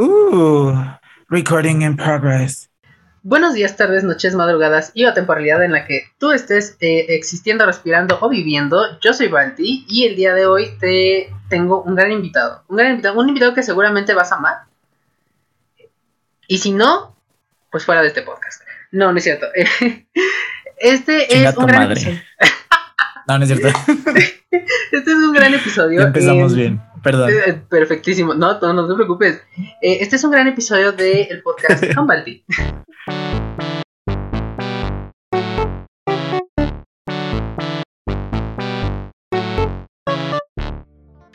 Uh, recording in progress. Buenos días, tardes, noches, madrugadas y la temporalidad en la que tú estés eh, existiendo, respirando o viviendo. Yo soy Balti y el día de hoy te tengo un gran invitado. Un gran invitado, un invitado que seguramente vas a amar. Y si no, pues fuera de este podcast. No, no es cierto. Este Chinga es un gran madre. episodio. No, no es cierto. Este es un gran episodio. Ya empezamos eh, bien. Perdón. Eh, Perfectísimo. No, no, no te preocupes. Eh, este es un gran episodio del podcast con Balti.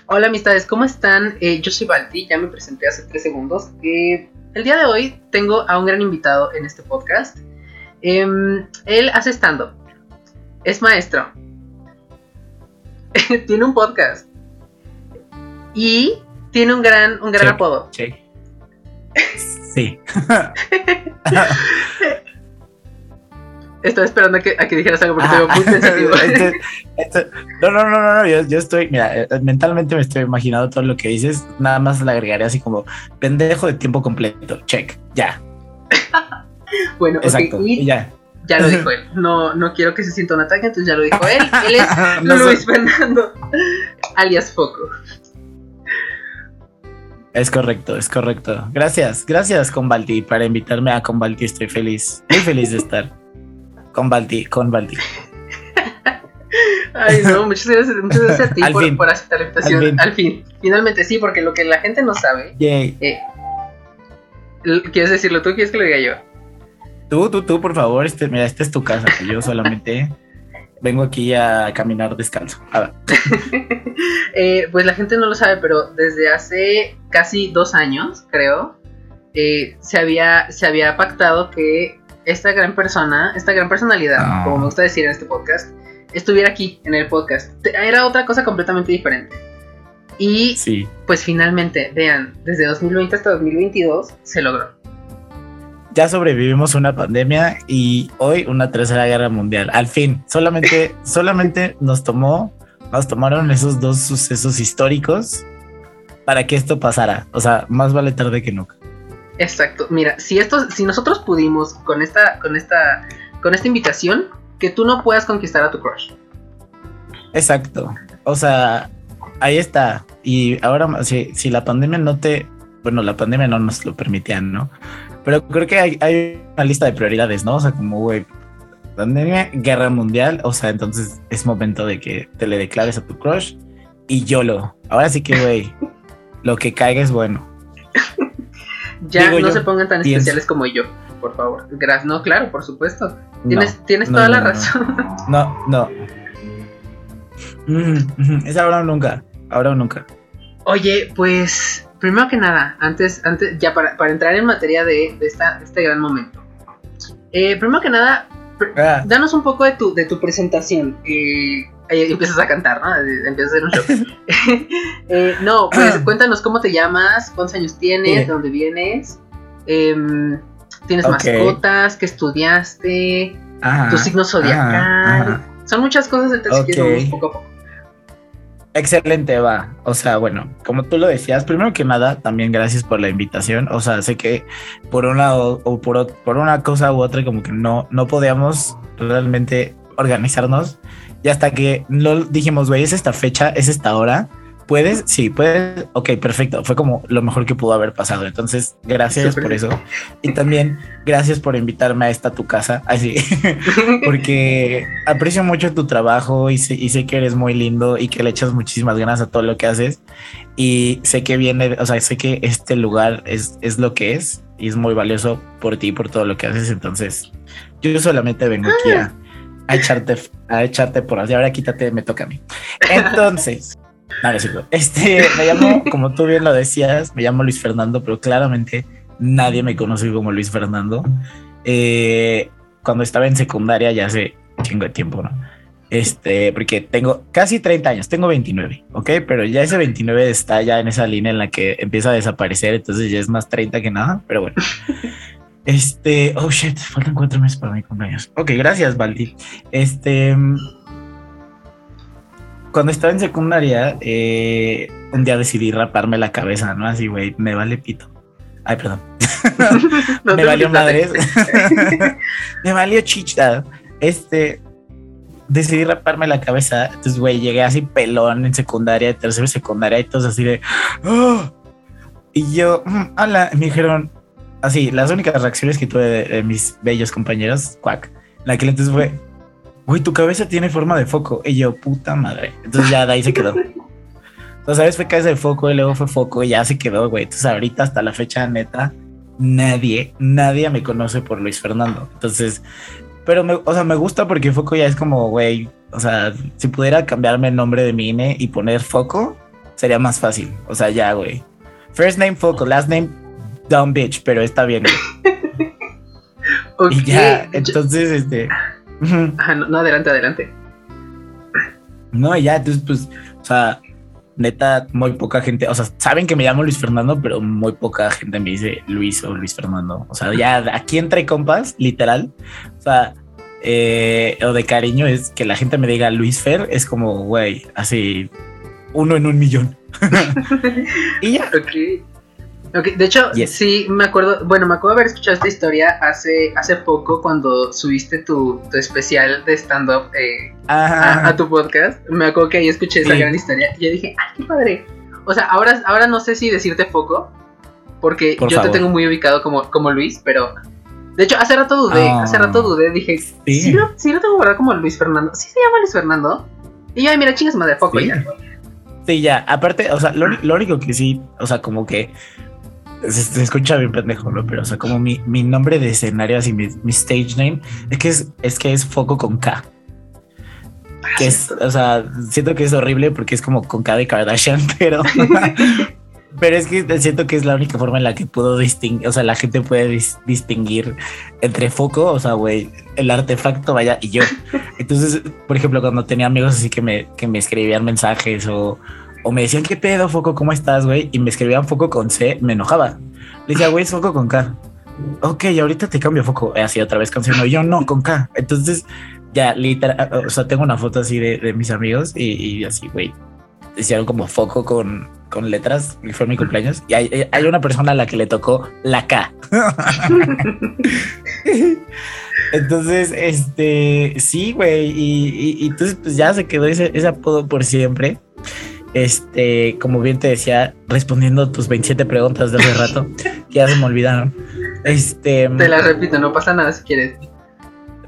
Hola amistades, ¿cómo están? Eh, yo soy Balti, ya me presenté hace tres segundos. Eh, el día de hoy tengo a un gran invitado en este podcast. Em, él hace stand-up, es maestro, tiene un podcast y tiene un gran, un gran Check. apodo. Check. Sí. Estaba esperando a que, a que dijeras algo porque Ah, veo muy pensativo. este- este- no, no, no, no, no, yo, yo estoy, mira, eh, mentalmente me estoy imaginando todo lo que dices, nada más le agregaré así como pendejo de tiempo completo, check, ya, bueno, ok, exacto, y y ya. ya lo dijo él. No, no quiero que se sienta un ataque, entonces ya lo dijo él. Él es No Luis sé. Fernando, alias Foco. Es correcto, es correcto. Gracias, gracias Convalti para invitarme a Convalti, estoy feliz, muy feliz de estar. Convalti, Convalti. Ay, no, muchas gracias, muchas gracias a ti por, fin. por aceptar la invitación. Al fin. Al fin. Finalmente sí, porque lo que la gente no sabe. Eh, ¿Quieres decirlo tú? ¿Quieres que lo diga yo? Tú, tú, tú, por favor, este, mira, esta es tu casa, yo solamente vengo aquí a caminar descalzo. A ver. Eh, pues la gente no lo sabe, pero desde hace casi dos años, creo, eh, se, había, se había pactado que esta gran persona, esta gran personalidad, Ah. como me gusta decir en este podcast, estuviera aquí en el podcast. Era otra cosa completamente diferente. Y Sí, pues finalmente, vean, desde 2020 hasta 2022 se logró. Ya sobrevivimos una pandemia y hoy una tercera guerra mundial. Al fin, solamente, solamente nos tomó, nos tomaron esos dos sucesos históricos para que esto pasara. O sea, más vale tarde que nunca. Exacto. Mira, si esto, si nosotros pudimos con esta, con esta, con esta invitación, que tú no puedas conquistar a tu crush. Exacto. O sea, ahí está. Y ahora, si, si la pandemia no te, bueno, la pandemia no nos lo permitía, ¿no? Pero creo que hay, hay una lista de prioridades, ¿no? O sea, como, güey, pandemia, guerra mundial. O sea, entonces es momento de que te le declares a tu crush y YOLO. Ahora sí que, güey, lo que caiga es bueno. Ya Digo no yo, se pongan tan pienso. especiales como yo, por favor. Gracias. No, claro, por supuesto. No, Tienes, tienes no, toda no, la razón. No, no. Mm, mm, es ahora o nunca. Ahora o nunca. Oye, pues, primero que nada, antes, antes, ya para, para entrar en materia de, de esta, este gran momento. Eh, primero que nada, Ah, danos un poco de tu, de tu presentación. Eh, ahí empiezas a cantar, ¿no? Eh, Empiezas a hacer un show. Eh, no, pues cuéntanos cómo te llamas, cuántos años tienes, Sí. de dónde vienes, em, tienes mascotas, qué estudiaste, ajá, tu signo zodiacal. ajá, ajá. Son muchas cosas, entonces si quieres, Ok. vamos poco a poco. Excelente, va. O sea, bueno, como tú lo decías, primero que nada, también gracias por la invitación. O sea, sé que por una o, o por, por una cosa u otra, como que no, no podíamos realmente organizarnos. Y hasta que no dijimos, güey, es esta fecha, es esta hora. ¿Puedes? Sí, puedes. Ok, perfecto. Fue como lo mejor que pudo haber pasado. Entonces, gracias por eso. Y también gracias por invitarme a esta tu casa. Así. porque aprecio mucho tu trabajo y sé, y sé que eres muy lindo y que le echas muchísimas ganas a todo lo que haces. Y sé que viene, o sea, sé que este lugar es, es lo que es y es muy valioso por ti y por todo lo que haces. Entonces, yo solamente vengo aquí a, a echarte, a echarte por así. Ahora quítate, me toca a mí. Entonces, no, no es cierto. Este, me llamo, como tú bien lo decías, me llamo Luis Fernando, pero claramente nadie me conoce como Luis Fernando. Eh, cuando estaba en secundaria, ya hace chingo de tiempo, ¿no? Este, porque tengo casi 30 años, tengo 29, ¿ok? Pero ya ese 29 está ya en esa línea en la que empieza a desaparecer, entonces ya es más 30 que nada, pero bueno. Este, oh shit, faltan cuatro meses para mi cumpleaños. Ok, gracias, Baldi. Este, cuando estaba en secundaria, eh, un día decidí raparme la cabeza, ¿no? Así, güey, me vale pito. Ay, perdón. me valió madres. me valió chicha. Este, decidí raparme la cabeza. Entonces, güey, llegué así pelón en secundaria, tercera secundaria, y todos así de. ¡Oh! Y yo, mm, hola, me dijeron así. Las únicas reacciones que tuve de, mis bellos compañeros, cuac, la que entonces fue, güey, tu cabeza tiene forma de foco. Y yo, puta madre. Entonces ya de ahí se quedó. Entonces, ¿sabes? Fue cabeza de foco y luego fue foco y ya se quedó, güey. Entonces, ahorita hasta la fecha, neta, nadie, nadie me conoce por Luis Fernando. Entonces, pero, me, o sea, me gusta porque Foco ya es como, güey, o sea, si pudiera cambiarme el nombre de mi INE y poner Foco, sería más fácil. O sea, ya, güey. First name Foco, last name Dumb Bitch, pero está bien. Y ya, entonces, este... no, adelante, adelante. No, ya, entonces, pues, o sea, neta, muy poca gente, o sea, saben que me llamo Luis Fernando, pero muy poca gente me dice Luis o Luis Fernando. O sea, ya aquí entre compas, literal. O sea, eh, o de cariño es que la gente me diga Luis Fer, es como, güey, así uno en un millón. y ya. Ok. De hecho, sí, me acuerdo, bueno, me acuerdo haber escuchado esta historia hace, hace poco cuando subiste tu, especial de stand-up eh, a, tu podcast. Me acuerdo que ahí escuché esa gran historia y yo dije, ¡ay, qué padre! O sea, ahora, ahora no sé si decirte poco, porque yo te tengo muy ubicado como, como Luis, pero... De hecho, hace rato dudé, hace rato dudé, dije, sí, sí lo tengo verdad como Luis Fernando. ¿Sí se llama Luis Fernando? Y yo, mira, chingas madre, foco ya. Sí, ya. Aparte, o sea, lo, lo, único que sí, o sea, como que se, escucha bien pendejo, ¿no? Pero, o sea, como mi, mi nombre de escenario, así mi, mi, stage name, es que es, es que es foco con K. Que es, o sea, siento que es horrible porque es como con K de Kardashian, pero, pero es que siento que es la única forma en la que puedo distinguir, o sea, la gente puede distinguir entre foco, o sea, güey, el artefacto, vaya, y yo. Entonces, por ejemplo, cuando tenía amigos así que me, que me escribían mensajes o, o me decían, ¿qué pedo, Foco? ¿Cómo estás, güey? Y me escribían Foco con C, me enojaba. Le decía, güey, es Foco con K. Ok, ahorita te cambio Foco. Así otra vez con C. No, yo no, con K. Entonces, ya, literal, o sea, tengo una foto así de, mis amigos y, así, güey. Hicieron como Foco con, con letras y fue mi cumpleaños. Y hay, hay una persona a la que le tocó la K. entonces, este, sí, güey. Y, y, entonces, pues ya se quedó ese apodo por siempre. Este, como bien te decía, respondiendo tus 27 preguntas de hace rato, que ya se me olvidaron. Este. Te las repito, no pasa nada si quieres.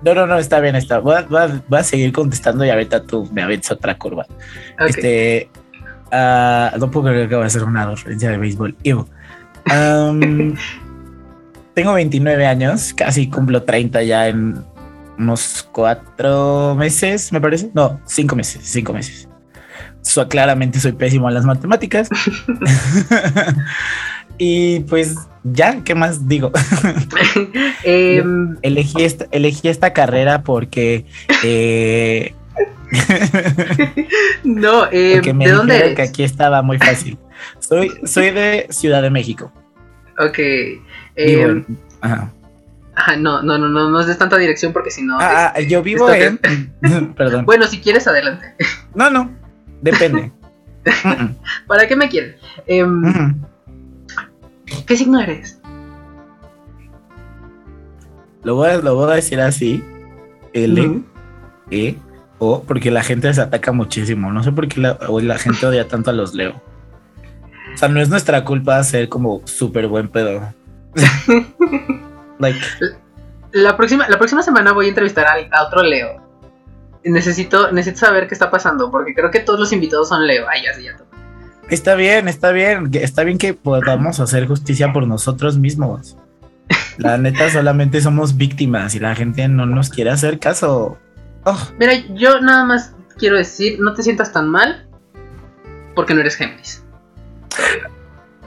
No, no, no, está bien, está. Voy a, seguir contestando y ahorita tú me avientas otra curva. Este. Uh, no puedo creer que va a ser una referencia de béisbol. tengo 29 años, casi cumplo 30 ya en unos cuatro meses, me parece. No, cinco meses, cinco meses claramente soy pésimo en las matemáticas. y pues ya, ¿qué más digo? Em, elegí, esta, elegí esta carrera porque... Eh, no, eh, ¿de dónde eres? que aquí estaba muy fácil. Soy, soy de Ciudad de México. Ok. Em, ajá. no, no, no, no, no es de tanta dirección porque si no. Ah, ah yo vivo en. Perdón. Bueno, si quieres, adelante. No, no. Depende. ¿Para qué me quieren? Em, ¿Qué signo eres? Lo voy, a, lo voy a decir así. L, E, O, porque la gente se ataca muchísimo. No sé por qué la, la gente odia tanto a los Leo. O sea, no es nuestra culpa ser como súper buen pedo. like. La próxima, la próxima semana voy a entrevistar a otro Leo necesito, necesito saber qué está pasando, porque creo que todos los invitados son Leo. Ay, ya sí, ya Está bien, está bien, está bien que podamos hacer justicia por nosotros mismos. La neta, solamente somos víctimas y la gente no nos quiere hacer caso. Oh. Mira, yo nada más quiero decir, no te sientas tan mal porque no eres Géminis.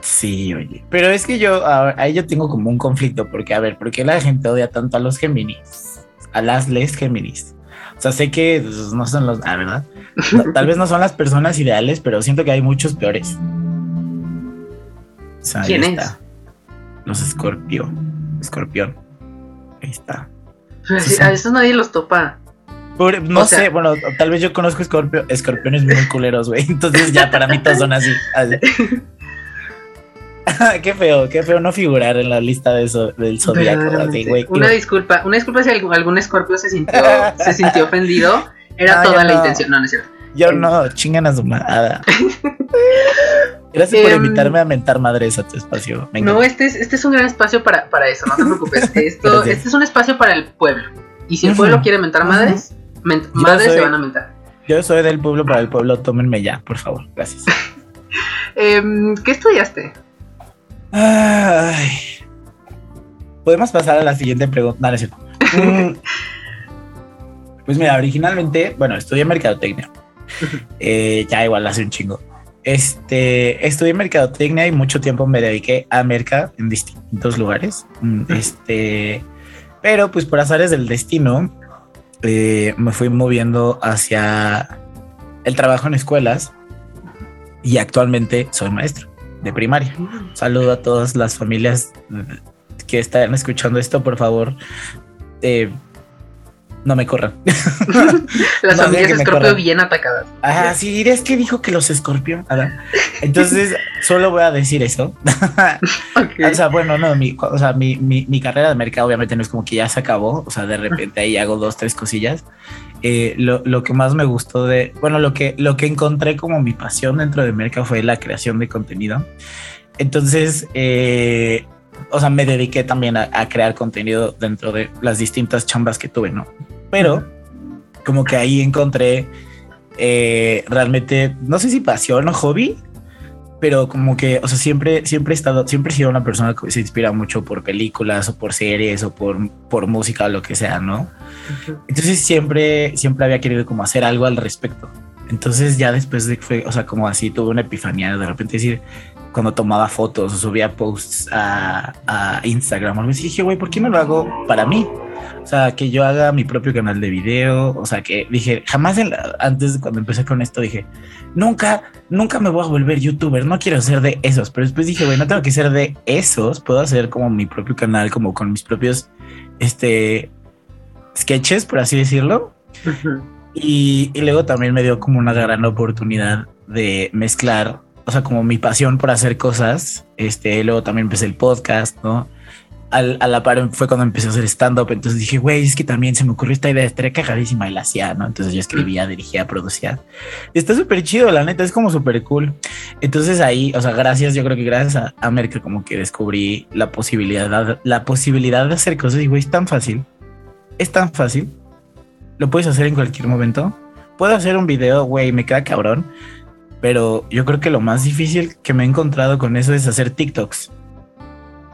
Sí, oye. Pero es que yo, ahí yo tengo como un conflicto, porque a ver, ¿por qué la gente odia tanto a los Géminis? A las les Géminis. O sea, sé que pues, no son los, ah, ¿verdad? tal vez no son las personas ideales, pero siento que hay muchos peores. ¿Quién es? Los escorpio. Escorpión. Ahí está. a veces nadie los topa. no sé, bueno, tal vez yo conozco escorpio, escorpiones muy culeros, güey. Entonces ya para mí todos son así. qué feo, qué feo no figurar en la lista de eso, del zodiaco. Una disculpa, una disculpa si algún, escorpio se sintió, se sintió ofendido. Era toda la intención. No, no es cierto. Yo no, chingan a su madre. Gracias por em, invitarme a mentar madres a tu espacio. no, este es, este es un gran espacio para, para eso, no te preocupes. Esto, este es un espacio para el pueblo. Y si el pueblo quiere mentar madres, madres se van a mentar. Yo soy del pueblo para el pueblo, tómenme ya, por favor. Gracias. Em, ¿Qué estudiaste? Ay. Podemos pasar a la siguiente pregunta. Mm. pues mira, originalmente, bueno, estudié mercadotecnia. Eh, ya igual hace un chingo. Este, estudié mercadotecnia y mucho tiempo me dediqué a merca en distintos lugares. Mm, este, pero pues por azares del destino, eh, me fui moviendo hacia el trabajo en escuelas y actualmente soy maestro de primaria. Saludo a todas las familias que están escuchando esto, por favor. Eh, no me corran. Las familias escorpio bien atacadas. Ah, sí, es que dijo que los escorpió. Entonces, solo voy a decir eso. O sea, bueno, no, mi, o sea, mi, mi, carrera de mercado obviamente no es como que ya se acabó. O sea, de repente ahí hago dos, tres cosillas. Eh, lo, lo, que más me gustó de, bueno, lo que, lo que encontré como mi pasión dentro de mercado fue la creación de contenido. Entonces, eh, o sea, me dediqué también a, crear contenido dentro de las distintas chambas que tuve, ¿no? Pero como que ahí encontré eh, realmente, no sé si pasión o hobby, pero como que, o sea, siempre, siempre he estado, siempre he sido una persona que se inspira mucho por películas o por series o por, por música o lo que sea, ¿no? Entonces siempre, siempre había querido como hacer algo al respecto. Entonces ya después de que fue, o sea, como así tuve una epifanía de repente decir, cuando tomaba fotos o subía posts a, a Instagram o algo así, dije, güey, ¿por qué no lo hago para mí? O sea, que yo haga mi propio canal de video. O sea, que dije, jamás antes cuando empecé con esto, dije, nunca, nunca me voy a volver youtuber. No quiero ser de esos. Pero después dije, güey, no tengo que ser de esos. Puedo hacer como mi propio canal, como con mis propios, este, sketches, por así decirlo. y, y luego también me dio como una gran oportunidad de mezclar o sea, como mi pasión por hacer cosas. Este, luego también empecé el podcast, ¿no? Al, a la par fue cuando empecé a hacer stand-up. Entonces dije, güey, es que también se me ocurrió esta idea, estaría cagadísima y la hacía, ¿no? Entonces yo escribía, dirigía, producía. Y está súper chido, la neta, es como súper cool. Entonces ahí, o sea, gracias, yo creo que gracias a, a como que descubrí la posibilidad, la posibilidad de hacer cosas. Y güey, es tan fácil. Es tan fácil. Lo puedes hacer en cualquier momento. Puedo hacer un video, güey, me queda cabrón pero yo creo que lo más difícil que me he encontrado con eso es hacer TikToks.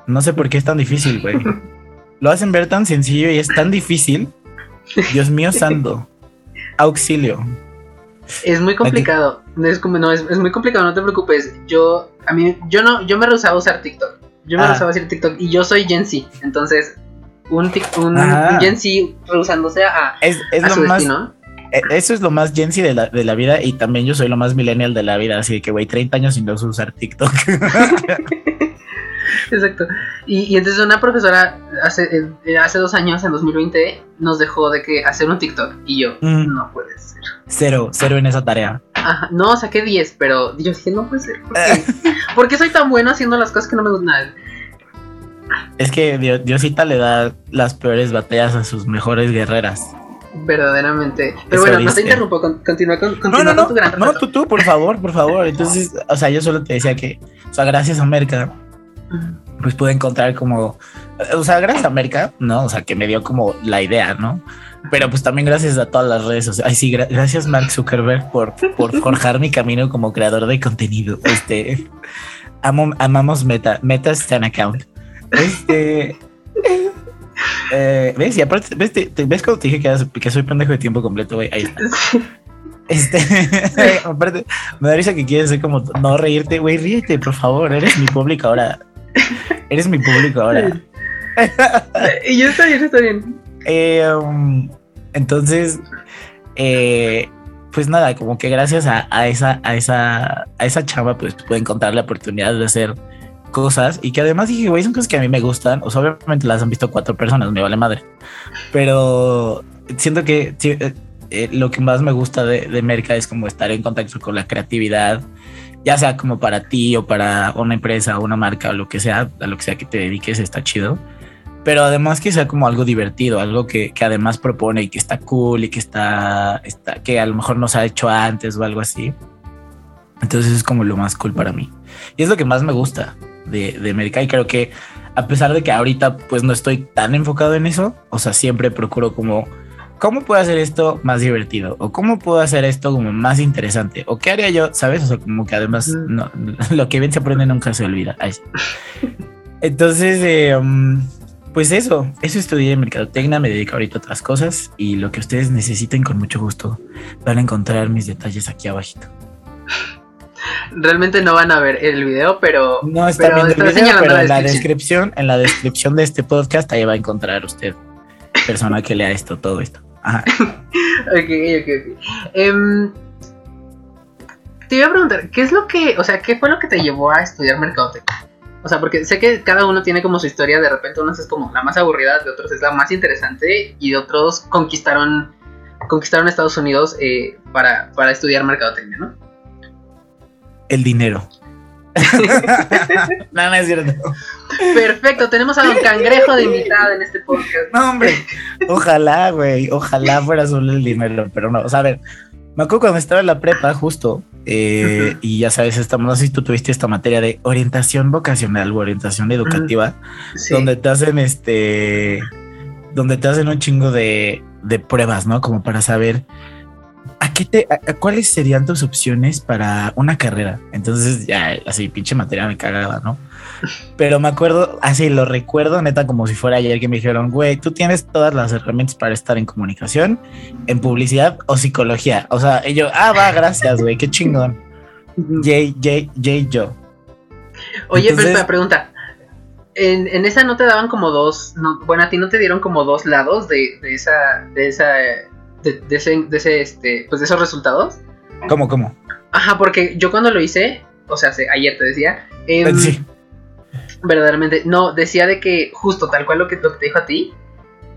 No sé por qué es tan difícil, güey. Lo hacen ver tan sencillo y es tan difícil. Dios mío santo. Auxilio. Es muy complicado. Es, como, no, es, muy complicado, no te preocupes. Yo, a mí, yo no, yo me rehusaba a usar TikTok. Yo me ah. rehusaba a hacer TikTok y yo soy Gen Z. Entonces, un, un, Gen Z rehusándose a, es, a su destino. E, eso es lo más Gen de la, de la vida y también yo soy lo más millennial de la vida, así que, güey, 30 años sin no usar TikTok. Exacto. Y, entonces una profesora hace, eh, hace dos años, en 2020, nos dejó de que hacer un TikTok y yo, mm. no puede ser. Cero, cero en esa tarea. Ajá, no, saqué 10, pero yo dije, no puede ser. ¿Por qué? soy tan bueno haciendo las cosas que no me gustan? Es que Diosita le da las peores batallas a sus mejores guerreras verdaderamente. Pero bueno, no te interrumpo, continúa con, no, no, no, No, tú, tú, por favor, por favor. Entonces, o sea, yo solo te decía que, o sea, gracias a América, pues pude encontrar como, o sea, gracias a América, ¿no? O sea, que me dio como la idea, ¿no? Pero pues también gracias a todas las redes sociales. Ay, sí, gracias Mark Zuckerberg por, por forjar mi camino como creador de contenido. Este, amo, amamos Meta, Meta Stan Account. Este, eh, ¿Ves? Y aparte, ¿ves, ¿ves cuando te dije que, que soy pendejo de tiempo completo, güey? Ahí está. Este, aparte, me da risa que quieres ser como no reírte, güey, ríete, por favor, eres mi público ahora. Eres mi público ahora. y yo está bien, está bien. Eh, um, entonces, eh, pues nada, como que gracias a, a, esa, a esa, a esa chava, pues pude encontrar la oportunidad de hacer cosas y que además dije, güey, son cosas que a mí me gustan. O sea, obviamente las han visto cuatro personas, me vale madre. Pero siento que eh, lo que más me gusta de, de Merca es como estar en contacto con la creatividad ya sea como para ti o para una empresa o una marca o lo que sea, a lo que sea que te dediques, está chido. Pero además que sea como algo divertido, algo que, que además propone y que está cool y que está, está, que a lo mejor no se ha hecho antes o algo así. Entonces es como lo más cool para mí. Y es lo que más me gusta de, de América. Y creo que a pesar de que ahorita pues no estoy tan enfocado en eso, o sea, siempre procuro como ¿cómo puedo hacer esto más divertido? ¿O cómo puedo hacer esto como más interesante? ¿O qué haría yo? ¿Sabes? O sea, como que además no, lo que bien se aprende nunca se olvida. Entonces, eh, um, pues eso, eso estudié en Mercadotecnia, me dedico ahorita a otras cosas y lo que ustedes necesiten con mucho gusto van a encontrar mis detalles aquí abajito. Realmente no van a ver el video, pero no está viendo el video, pero en la descripción, en la descripción de este podcast ahí va a encontrar usted persona que lea esto, todo esto. ok, ok, ok. Em, te iba a preguntar, ¿qué es lo que, o sea, qué fue lo que te llevó a estudiar mercadotecnia? O sea, porque sé que cada uno tiene como su historia, de repente unos es como la más aburrida, de otros es la más interesante y de otros conquistaron conquistaron Estados Unidos eh, para, para estudiar mercadotecnia, ¿no? El dinero. no, no es cierto. Perfecto, tenemos a Don Cangrejo de invitado en este podcast. No, hombre, ojalá, güey, ojalá fuera solo el dinero, pero no, o sea, a ver, me acuerdo cuando estaba en la prepa, justo, eh, y ya sabes, estamos, no sé si tú tuviste esta materia de orientación vocacional o orientación educativa, donde te hacen este, donde te hacen un chingo de, de pruebas, ¿no? Como para saber ¿a qué te, cuáles serían tus opciones para una carrera? Entonces ya así pinche materia me cagaba, ¿no? Pero me acuerdo, así lo recuerdo neta como si fuera ayer que me dijeron, güey, tú tienes todas las herramientas para estar en comunicación, en publicidad o psicología. O sea, y yo, ah, va, gracias, güey, qué chingón. Jay, Jay, Jay, yo. Oye, pero esta pregunta. En, en, esa no te daban como dos, bueno, a ti no te dieron como dos lados de, de esa, de esa de, ese, de ese, este, pues de esos resultados. ¿Cómo, cómo? Ajá, porque yo cuando lo hice, o sea, ayer te decía, eh, sí. verdaderamente, no, decía de que justo tal cual lo que, te dijo a ti,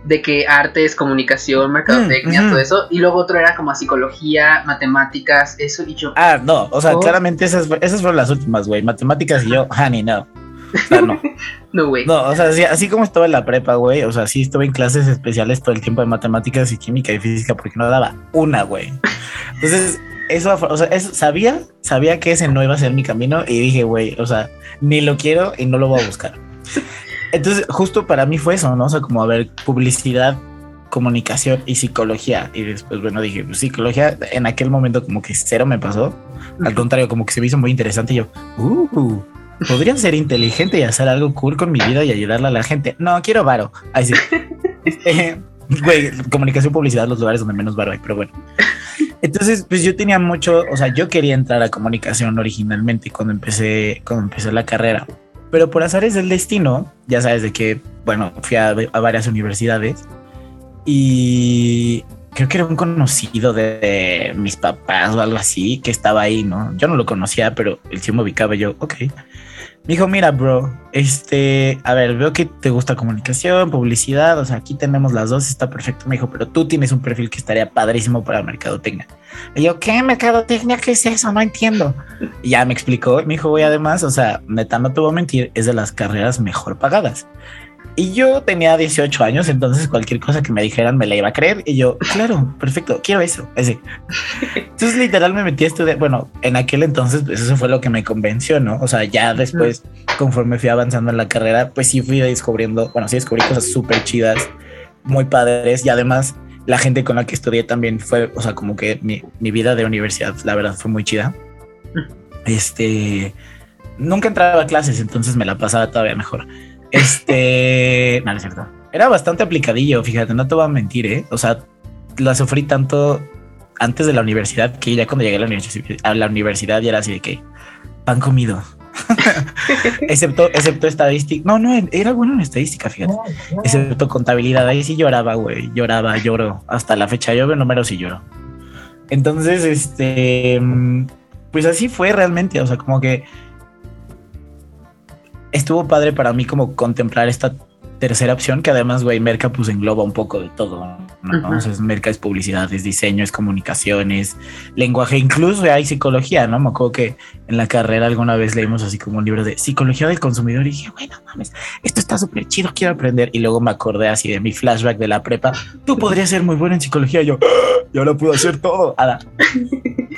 de que artes, comunicación, mercadotecnia, mm, todo eso, y luego otro era como psicología, matemáticas, eso, y yo... Ah, no, o sea, oh. claramente esas, esas fueron las últimas, güey, matemáticas y yo, honey, no. No. no, güey. No, o sea, así, como estaba en la prepa, güey. O sea, sí estuve en clases especiales todo el tiempo de matemáticas y química y física porque no daba una, güey. Entonces, eso, o sea, eso, sabía, sabía que ese no iba a ser mi camino y dije, güey, o sea, ni lo quiero y no lo voy a buscar. Entonces, justo para mí fue eso, ¿no? O sea, como a ver, publicidad, comunicación y psicología. Y después, bueno, dije, pues, psicología en aquel momento como que cero me pasó. Al contrario, como que se me hizo muy interesante y yo, uh, podría ser inteligente y hacer algo cool con mi vida y ayudarle a la gente. No, quiero varo. Ahí sí. Eh, güey, comunicación, publicidad, los lugares donde menos varo hay, pero bueno. Entonces, pues yo tenía mucho, o sea, yo quería entrar a comunicación originalmente cuando empecé, cuando empecé la carrera. Pero por azares del destino, ya sabes de que, bueno, fui a, varias universidades y creo que era un conocido de, mis papás o algo así que estaba ahí, ¿no? Yo no lo conocía, pero él sí me ubicaba yo, ok. Me dijo, mira, bro, este, a ver, veo que te gusta comunicación, publicidad, o sea, aquí tenemos las dos, está perfecto. Me dijo, pero tú tienes un perfil que estaría padrísimo para mercadotecnia. Y yo, ¿qué? ¿Mercadotecnia? ¿Qué es eso? No entiendo. Ya me explicó, me dijo, güey, además, o sea, neta, no te voy a mentir, es de las carreras mejor pagadas. Y yo tenía 18 años, entonces cualquier cosa que me dijeran me la iba a creer. Y yo, claro, perfecto, quiero eso. Entonces, literal, me metí a estudiar. Bueno, en aquel entonces, pues eso fue lo que me convenció, ¿no? O sea, ya después, conforme fui avanzando en la carrera, pues sí fui descubriendo, bueno, sí descubrí cosas súper chidas, muy padres. Y además, la gente con la que estudié también fue, o sea, como que mi, mi vida de universidad, la verdad, fue muy chida. Este. Nunca entraba a clases, entonces me la pasaba todavía mejor. Este, no, es cierto. Era bastante aplicadillo, fíjate, no te voy a mentir, ¿eh? O sea, la sufrí tanto antes de la universidad que ya cuando llegué a la universidad, a la universidad ya era así de que pan comido. excepto, excepto estadística. No, no, era bueno en estadística, fíjate. Excepto contabilidad. Ahí sí lloraba, güey. Lloraba, lloro. Hasta la fecha yo veo números y lloro. Entonces, este, pues así fue realmente. O sea, como que estuvo padre para mí como contemplar esta tercera opción, que además, güey, Merca pues engloba un poco de todo, ¿no? Entonces, Merca es publicidad, es diseño, es comunicaciones, lenguaje, incluso hay psicología, ¿no? Me acuerdo que en la carrera alguna vez leímos así como un libro de psicología del consumidor y dije, güey, no mames, esto está súper chido, quiero aprender. Y luego me acordé así de mi flashback de la prepa, tú podrías ser muy bueno en psicología. Y yo, ¡Ah! yo lo puedo hacer todo.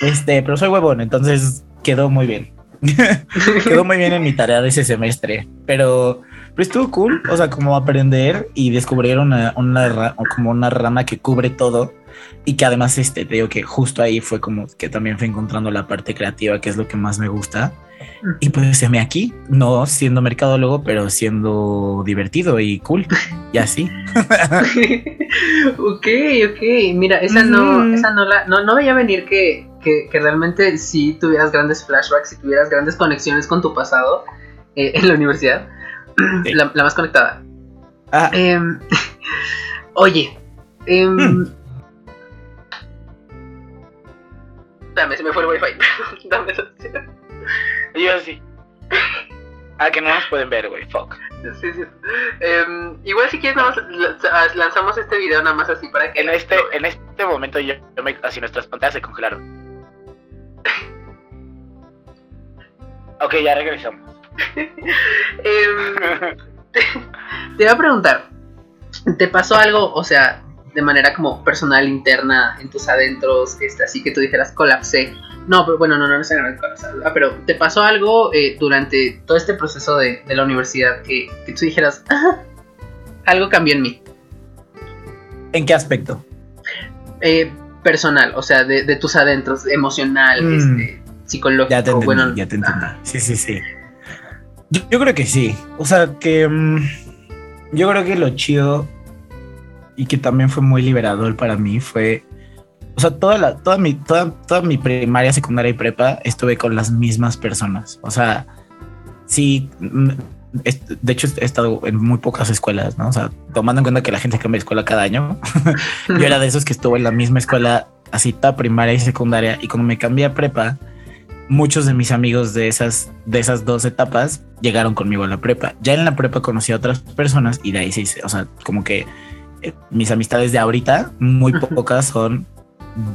Este, pero soy huevón, entonces quedó muy bien. quedó muy bien en mi tarea de ese semestre, pero pero estuvo cool, o sea, como aprender y descubrir una, una como una rama que cubre todo y que además, este, te digo que justo ahí fue como que también fue encontrando la parte creativa, que es lo que más me gusta. Y pues se me aquí, no siendo mercadólogo, pero siendo divertido y cool. Y así. ok, ok. Mira, esa no, esa no la, no, no veía venir que, que, que, realmente si tuvieras grandes flashbacks, si tuvieras grandes conexiones con tu pasado eh, en la universidad. La, más conectada. Ah. Em, oye. Eh, Dame, se me fue el wifi. Dame Yo sí. Ah, que no nos pueden ver, güey. Fuck. Sí, sí. Em, igual si quieres nada más lanzamos este video nada más así para que... En este, en este momento yo, me, así nuestras pantallas se congelaron. Ok, ya regresamos. Em, te, iba a preguntar, ¿te pasó algo, o sea, de manera como personal, interna, en tus adentros, este, así que tú dijeras colapsé? No, pero bueno, no, no, no se ah, pero ¿te pasó algo eh, durante todo este proceso de, la universidad que, tú dijeras, algo cambió en mí? ¿En qué aspecto? Eh, personal, o sea, de, tus adentros, emocional, mm. este, psicológico. Ya te entendí, ya te entendí. Sí, sí, sí. Yo, creo que sí. O sea, que mm, yo creo que lo chido y que también fue muy liberador para mí fue, o sea, toda la, toda mi, toda, toda mi primaria, secundaria y prepa estuve con las mismas personas. O sea, sí, mm, de hecho he estado en muy pocas escuelas, ¿no? O sea, tomando en cuenta que la gente cambia de escuela cada año, yo era de esos que estuvo en la misma escuela, así toda primaria y secundaria, y cuando me cambié a prepa, muchos de mis amigos de esas, de esas dos etapas llegaron conmigo a la prepa. Ya en la prepa conocí a otras personas y de ahí se o sea, como que eh, mis amistades de ahorita, muy pocas son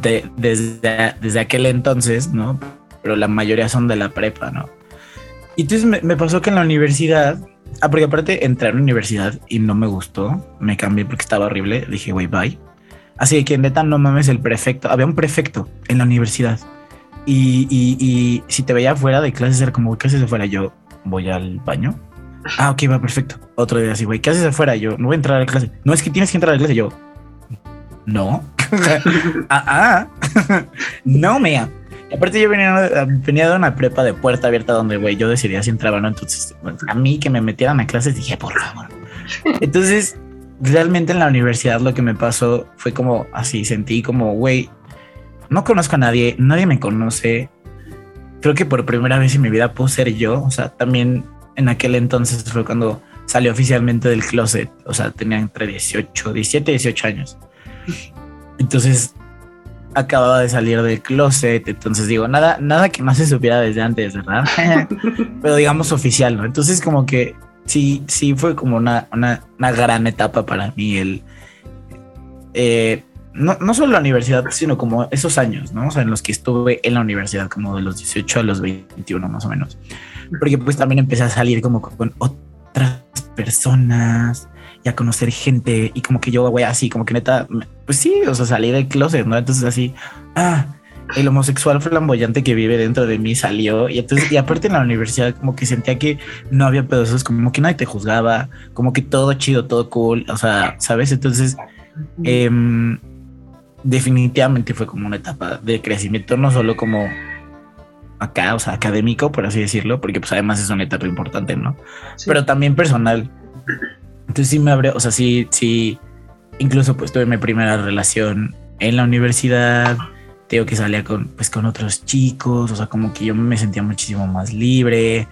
de, desde, desde aquel entonces, ¿no? Pero la mayoría son de la prepa, ¿no? Y entonces me, pasó que en la universidad, ah, porque aparte entré a la universidad y no me gustó, me cambié porque estaba horrible, dije, güey, bye. Así que neta, no mames, el prefecto, había un prefecto en la universidad y, y, si te veía fuera de clases, era como, ¿qué haces afuera? Yo voy al baño. Ah, ok, va perfecto. Otro día así, güey, ¿qué haces afuera? Yo no voy a entrar a la clase. No es que tienes que entrar a la clase. Yo, no. ah, ah. no, mea. Aparte, yo venía, venía de una prepa de puerta abierta donde, güey, yo decidía si entraba no. Entonces, a mí que me metieran a clases, dije, por favor. Entonces, realmente en la universidad lo que me pasó fue como así, sentí como, güey, no conozco a nadie, nadie me conoce. Creo que por primera vez en mi vida puedo ser yo. O sea, también en aquel entonces fue cuando salió oficialmente del closet. O sea, tenía entre 18, 17 y 18 años. Entonces acababa de salir del closet. Entonces digo, nada, nada que no se supiera desde antes, ¿verdad? Pero digamos oficial, ¿no? Entonces, como que sí, sí fue como una, una, una gran etapa para mí el. Eh, no, no solo la universidad, sino como esos años, ¿no? O sea, en los que estuve en la universidad, como de los 18 a los 21 más o menos. Porque pues también empecé a salir como con otras personas y a conocer gente y como que yo, güey, así, como que neta, pues sí, o sea, salí del closet, ¿no? Entonces así, ah, el homosexual flamboyante que vive dentro de mí salió y entonces, y aparte en la universidad como que sentía que no había pedos, como que nadie te juzgaba, como que todo chido, todo cool, o sea, ¿sabes? Entonces, eh, definitivamente fue como una etapa de crecimiento, no solo como acá, o sea, académico, por así decirlo, porque pues además es una etapa importante, ¿no? Pero también personal. Entonces sí me abrió, o sea, sí, sí, incluso pues tuve mi primera relación en la universidad, tengo que salía con, pues, con otros chicos, o sea, como que yo me sentía muchísimo más libre.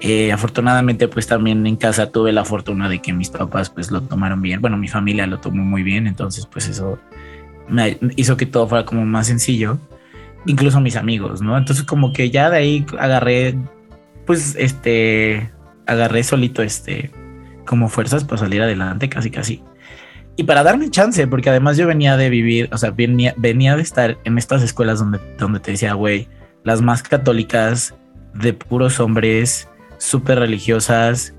Eh, afortunadamente, pues también en casa tuve la fortuna de que mis papás pues lo tomaron bien, bueno, mi familia lo tomó muy bien, entonces pues eso me hizo que todo fuera como más sencillo, incluso mis amigos, ¿no? Entonces como que ya de ahí agarré, pues, este, agarré solito, este, como fuerzas para salir adelante, casi, casi. Y para darme chance, porque además yo venía de vivir, o sea, venía, venía de estar en estas escuelas donde, donde te decía, güey, las más católicas, de puros hombres, súper religiosas,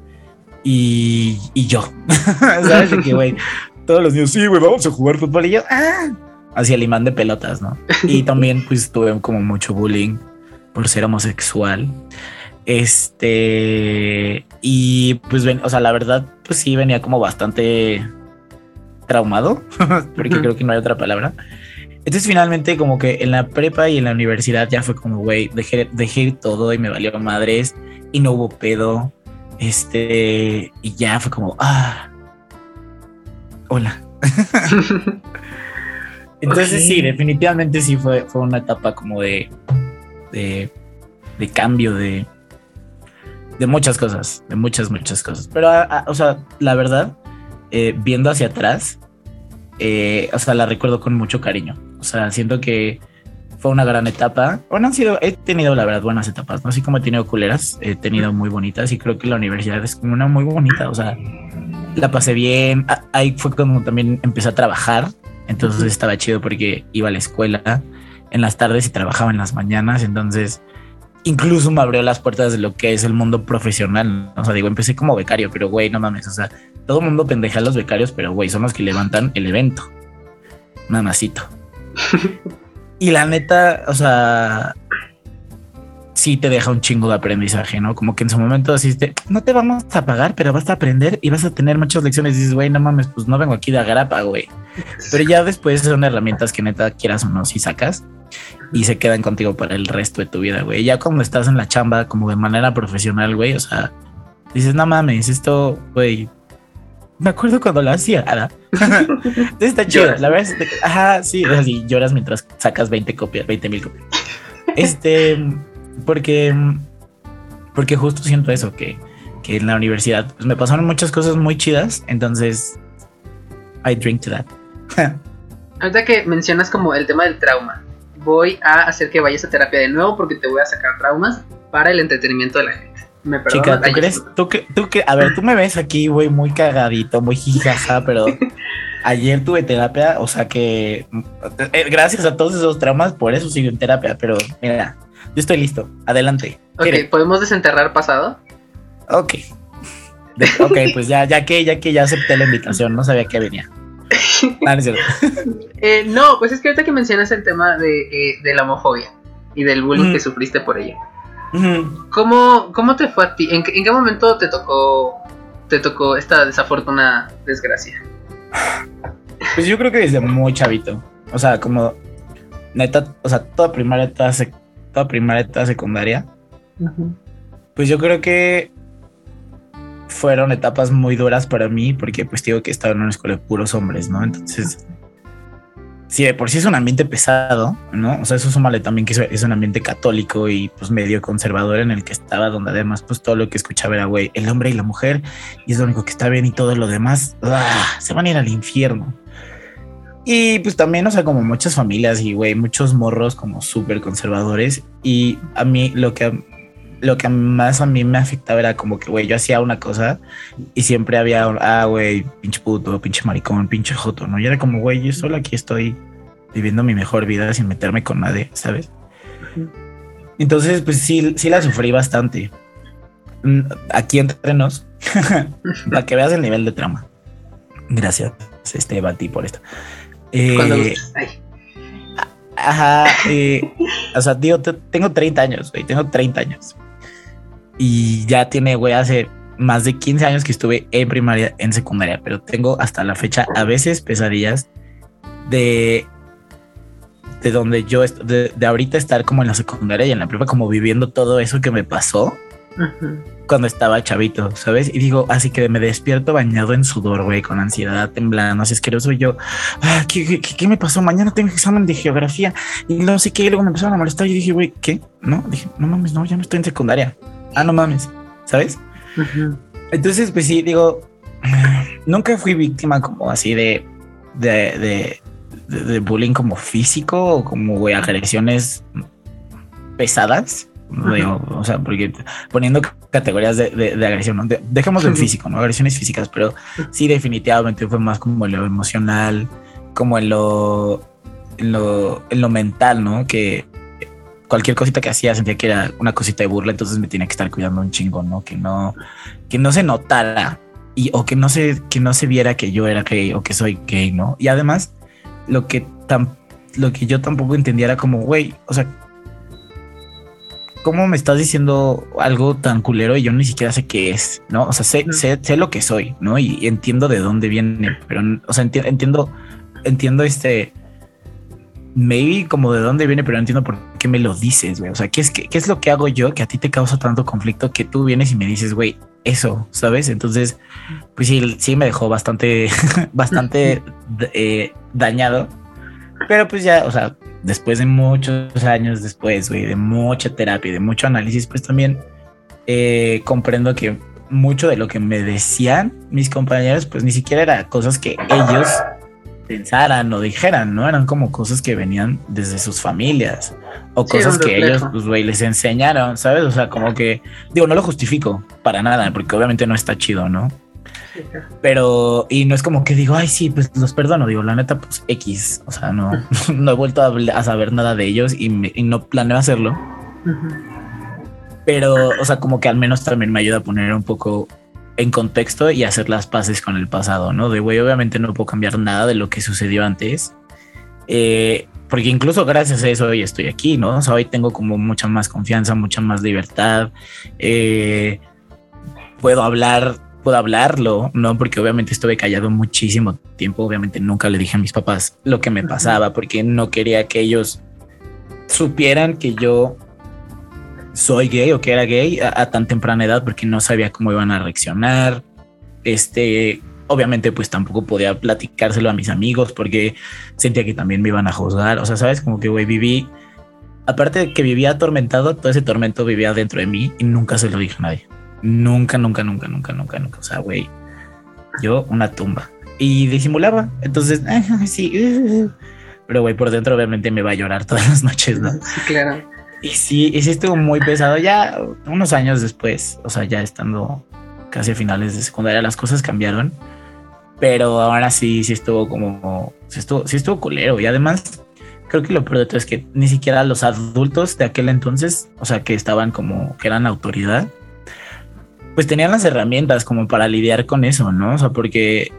y, y yo, ¿sabes? Que, güey, todos los niños, sí, güey, vamos a jugar fútbol, y yo, ah, hacia el imán de pelotas, ¿no? Y también, pues, tuve como mucho bullying por ser homosexual. Este, y pues, ven, o sea, la verdad, pues sí, venía como bastante traumado, porque creo que no hay otra palabra. Entonces finalmente como que en la prepa y en la universidad ya fue como, güey, dejé, dejé todo y me valió madres y no hubo pedo. Este, y ya fue como, ah, hola. Entonces sí, definitivamente sí fue, fue una etapa como de, de, de cambio, de, de muchas cosas, de muchas, muchas cosas. Pero, o sea, la verdad, eh, viendo hacia atrás, eh, o sea, la recuerdo con mucho cariño. O sea, siento que fue una gran etapa. Bueno, han sido, he tenido la verdad buenas etapas, ¿no? Así como he tenido culeras, he tenido muy bonitas y creo que la universidad es como una muy bonita. O sea, la pasé bien. Ahí fue cuando también empecé a trabajar. Entonces estaba chido porque iba a la escuela en las tardes y trabajaba en las mañanas. Entonces, incluso me abrió las puertas de lo que es el mundo profesional. O sea, digo, empecé como becario, pero güey, no mames. O sea, todo el mundo pendeja a los becarios, pero güey, son los que levantan el evento. Mamacito. y la neta, o sea, sí te deja un chingo de aprendizaje, ¿no? Como que en su momento asiste, no te vamos a pagar, pero vas a aprender y vas a tener muchas lecciones. Y dices, güey, no mames, pues no vengo aquí de agrapa, güey. Pero ya después son herramientas que neta quieras o no, si sacas y se quedan contigo para el resto de tu vida, güey. Ya cuando estás en la chamba, como de manera profesional, güey, o sea, dices, no mames, esto, güey, me acuerdo cuando lo hacía. Está chido. La verdad es ajá, sí, así lloras mientras sacas 20 copias, 20 mil copias. Este, porque, porque justo siento eso, que, que en la universidad pues, me pasaron muchas cosas muy chidas. Entonces, I drink to that. Ahorita que mencionas como el tema del trauma, voy a hacer que vayas a terapia de nuevo porque te voy a sacar traumas para el entretenimiento de la gente. Me Chica, ¿tú crees? ¿Tú que, tú que, a ver, tú me ves aquí, güey, muy cagadito, muy jijaja, pero ayer tuve terapia, o sea que eh, gracias a todos esos traumas, por eso sigo en terapia, pero mira, yo estoy listo, adelante. Ok, ¿podemos desenterrar pasado? Ok. ok, pues ya, ya que, ya que ya acepté la invitación, no sabía que venía. Ah, no, eh, no, pues es que ahorita que mencionas el tema de, eh, de la homofobia y del bullying que sufriste por ello. ¿Cómo, ¿Cómo, te fue a ti? ¿En, qué momento te tocó, te tocó esta desafortunada desgracia? Pues yo creo que desde muy chavito. O sea, como neta, o sea, toda primaria, toda, toda primaria, toda secundaria. Pues yo creo que fueron etapas muy duras para mí porque pues digo que estaba en una escuela de puros hombres, ¿no? Entonces si de por sí es un ambiente pesado, ¿no? O sea, eso súmale también que es un ambiente católico y pues medio conservador en el que estaba, donde además pues todo lo que escuchaba era, güey, el hombre y la mujer, y es lo único que está bien y todo lo demás, ¡ah! se van a ir al infierno. Y pues también, o sea, como muchas familias y, güey, muchos morros como súper conservadores. Y a mí lo que, lo que más a mí me afectaba era como que, güey, yo hacía una cosa y siempre había, ah, güey, pinche puto, pinche maricón, pinche joto, ¿no? Y era como, güey, yo solo aquí estoy viviendo mi mejor vida sin meterme con nadie, ¿sabes? Entonces, pues sí, sí la sufrí bastante. Mm, aquí entre nos, para que veas el nivel de trama. Gracias, este Bati, por esto. Eh, ajá, eh, o sea, tío, tengo 30 años, güey, tengo 30 años. Y ya tiene, güey, hace más de 15 años que estuve en primaria, en secundaria, pero tengo hasta la fecha a veces pesadillas de de donde yo, de, de, ahorita estar como en la secundaria y en la prepa, como viviendo todo eso que me pasó cuando estaba chavito, ¿sabes? Y digo, así que me despierto bañado en sudor, güey, con ansiedad, temblando, así asqueroso. Y yo, ah, ¿qué, qué, me pasó? Mañana tengo examen de geografía y no sé qué. Y luego me empezaron a molestar y dije, güey, ¿qué? No, dije, no mames, no, ya no estoy en secundaria. Ah, no mames, ¿sabes? Entonces, pues sí, digo, nunca fui víctima como así de, de, de, bullying como físico o como, güey, agresiones pesadas, o sea, porque poniendo categorías de, agresión, ¿no? dejemos en físico, ¿no? Agresiones físicas, pero sí definitivamente fue más como en lo emocional, como en lo, en lo, en lo mental, ¿no? Que cualquier cosita que hacía sentía que era una cosita de burla, entonces me tenía que estar cuidando un chingo, ¿no? Que no, que no se notara y o que no se, que no se viera que yo era gay o que soy gay, ¿no? Y además, lo que tan, lo que yo tampoco entendía era como, güey, o sea, ¿cómo me estás diciendo algo tan culero y yo ni siquiera sé qué es? ¿No? O sea, sé, sé, sé lo que soy, ¿no? Y entiendo de dónde viene, pero, o sea, entiendo, entiendo este, maybe como de dónde viene, pero no entiendo por qué me lo dices, güey. O sea, ¿qué es, qué, es lo que hago yo que a ti te causa tanto conflicto que tú vienes y me dices, güey, eso, ¿sabes? Entonces, pues sí, sí me dejó bastante, bastante eh, dañado. Pero pues ya, o sea, después de muchos años después, güey, de mucha terapia, de mucho análisis, pues también eh, comprendo que mucho de lo que me decían mis compañeros, pues ni siquiera era cosas que ellos pensaran o dijeran, ¿no? Eran como cosas que venían desde sus familias o cosas que ellos, pues, güey, les enseñaron, ¿sabes? O sea, como que, digo, no lo justifico para nada, porque obviamente no está chido, ¿no? Pero, y no es como que digo, ay, sí, pues los perdono, digo, la neta, pues X, o sea, no, no he vuelto a, saber nada de ellos y, no planeo hacerlo. Pero, o sea, como que al menos también me ayuda a poner un poco en contexto y hacer las paces con el pasado, ¿no? De güey, obviamente no puedo cambiar nada de lo que sucedió antes. Eh, porque incluso gracias a eso hoy estoy aquí, ¿no? O sea, hoy tengo como mucha más confianza, mucha más libertad. Eh, puedo hablar, puedo hablarlo, ¿no? Porque obviamente estuve callado muchísimo tiempo. Obviamente nunca le dije a mis papás lo que me pasaba porque no quería que ellos supieran que yo soy gay o que era gay a, tan temprana edad porque no sabía cómo iban a reaccionar. Este, obviamente pues tampoco podía platicárselo a mis amigos porque sentía que también me iban a juzgar. O sea, sabes, como que güey, viví, aparte de que vivía atormentado, todo ese tormento vivía dentro de mí y nunca se lo dije a nadie. Nunca, nunca, nunca, nunca, nunca, nunca. O sea, güey, yo una tumba y disimulaba. Entonces, sí, pero güey, por dentro obviamente me va a llorar todas las noches, claro. Y sí, y sí estuvo muy pesado. Ya unos años después, o sea, ya estando casi a finales de secundaria, las cosas cambiaron, pero ahora sí, sí estuvo como, sí estuvo, sí estuvo culero. Y además creo que lo peor de todo es que ni siquiera los adultos de aquel entonces, o sea, que estaban como, que eran autoridad, pues tenían las herramientas como para lidiar con eso, ¿no? O sea, porque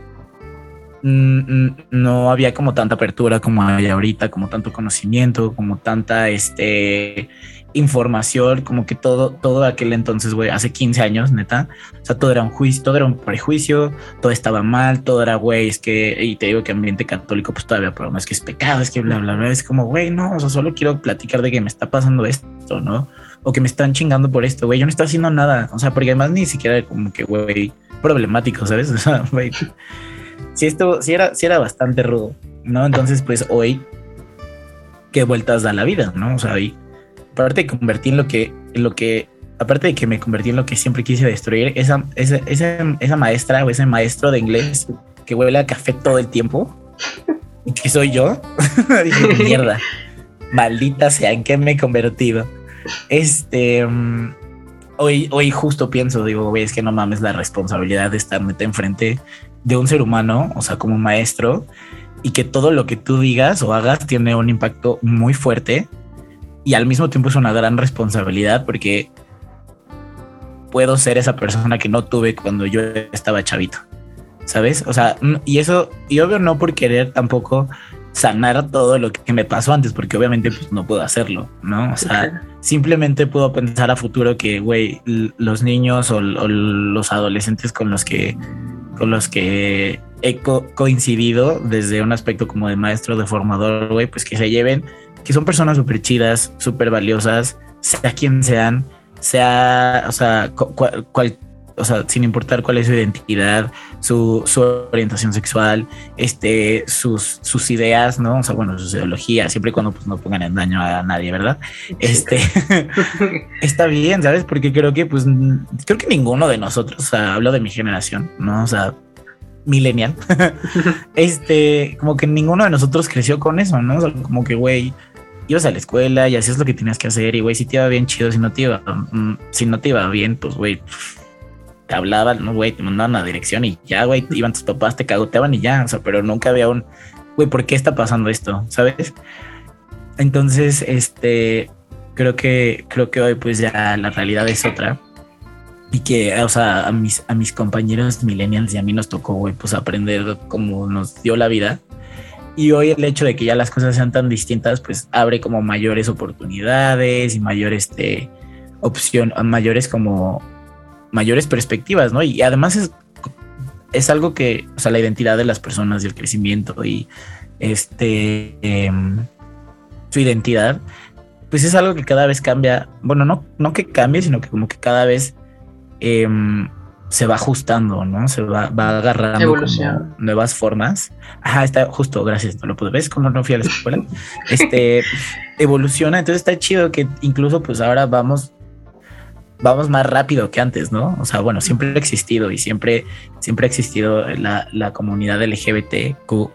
no había como tanta apertura como hay ahorita, como tanto conocimiento, como tanta este información, como que todo, todo aquel entonces, güey, hace 15 años, neta, o sea, todo era un juicio, todo era un prejuicio, todo estaba mal, todo era, güey, es que, y te digo que ambiente católico, pues todavía, pero no es que es pecado, es que bla, bla, bla, es como, güey, no, o sea, solo quiero platicar de que me está pasando esto, ¿no? O que me están chingando por esto, güey, yo no estoy haciendo nada, o sea, porque además ni siquiera como que, güey, problemático, ¿sabes? O sea, güey sí, esto, sí era, sí era bastante rudo, ¿no? Entonces, pues hoy, ¿qué vueltas da la vida, no? O sea, hoy, aparte de convertir en lo que, lo que, aparte de que me convertí en lo que siempre quise destruir, esa, esa, esa, maestra o ese maestro de inglés que huele a café todo el tiempo, que soy yo, mierda, maldita sea, ¿en qué me he convertido? Este, mm, hoy, hoy justo pienso, digo, güey, es que no mames la responsabilidad de estar meta enfrente de un ser humano, o sea, como maestro, y que todo lo que tú digas o hagas tiene un impacto muy fuerte y al mismo tiempo es una gran responsabilidad porque puedo ser esa persona que no tuve cuando yo estaba chavito, ¿sabes? O sea, y eso, y obvio no por querer tampoco sanar todo lo que me pasó antes, porque obviamente pues, no puedo hacerlo, ¿no? O sea, simplemente puedo pensar a futuro que, güey, los niños o, los adolescentes con los que con los que he coincidido desde un aspecto como de maestro, de formador, güey, pues que se lleven, que son personas súper chidas, súper valiosas, sea quien sean, sea, o sea, cual, o sea, sin importar cuál es su identidad, su, su, orientación sexual, este, sus, sus ideas, ¿no? O sea, bueno, sus ideologías, siempre y cuando pues, no pongan en daño a nadie, ¿verdad? Este, está bien, ¿sabes? Porque creo que, pues, creo que ninguno de nosotros, o sea, hablo de mi generación, ¿no? O sea, millennial, este, como que ninguno de nosotros creció con eso, ¿no? O sea, como que, güey, ibas a la escuela y hacías lo que tenías que hacer y güey, si te iba bien chido, si no te iba, mm, si no te iba bien, pues güey, te hablaban, ¿no? Güey, te mandaban a dirección y ya, güey, iban tus papás, te cagoteaban y ya, o sea, pero nunca había un, güey, ¿por qué está pasando esto? ¿Sabes? Entonces, este, creo que, creo que hoy pues ya la realidad es otra y que, o sea, a mis, a mis compañeros millennials y a mí nos tocó, güey, pues aprender cómo nos dio la vida. Y hoy el hecho de que ya las cosas sean tan distintas, pues abre como mayores oportunidades y mayores, este, opción, mayores como, mayores perspectivas, ¿no? Y además es, es algo que, o sea, la identidad de las personas y el crecimiento y este, em, su identidad, pues es algo que cada vez cambia, bueno, no, no que cambie, sino que como que cada vez Em, se va ajustando, ¿no? Se va, va agarrando nuevas formas. Ajá, está justo, gracias, no lo pude ver, como no fui a la escuela. este evoluciona, entonces está chido que incluso pues ahora vamos vamos más rápido que antes, ¿no? O sea, bueno, siempre ha existido y siempre, siempre ha existido la, la comunidad LGBTQ+,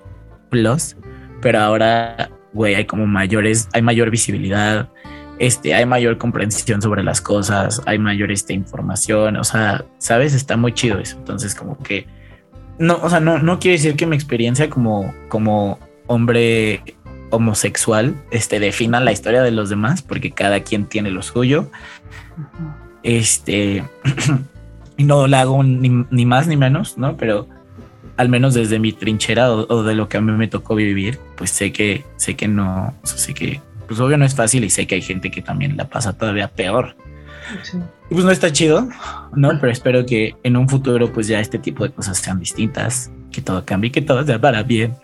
pero ahora, güey, hay como mayores, hay mayor visibilidad, este, hay mayor comprensión sobre las cosas, hay mayor este, información, o sea, sabes, está muy chido eso. Entonces, como que, no, o sea, no, no quiere decir que mi experiencia como, como hombre homosexual este, defina la historia de los demás, porque cada quien tiene lo suyo. Este, no la hago ni, más ni menos, ¿no? Pero al menos desde mi trinchera o, o, de lo que a mí me tocó vivir, pues sé que, sé que no, o sea, sé que pues obvio no es fácil y sé que hay gente que también la pasa todavía peor. Y pues no está chido, ¿no? Pero espero que en un futuro pues ya este tipo de cosas sean distintas, que todo cambie, que todo sea para bien.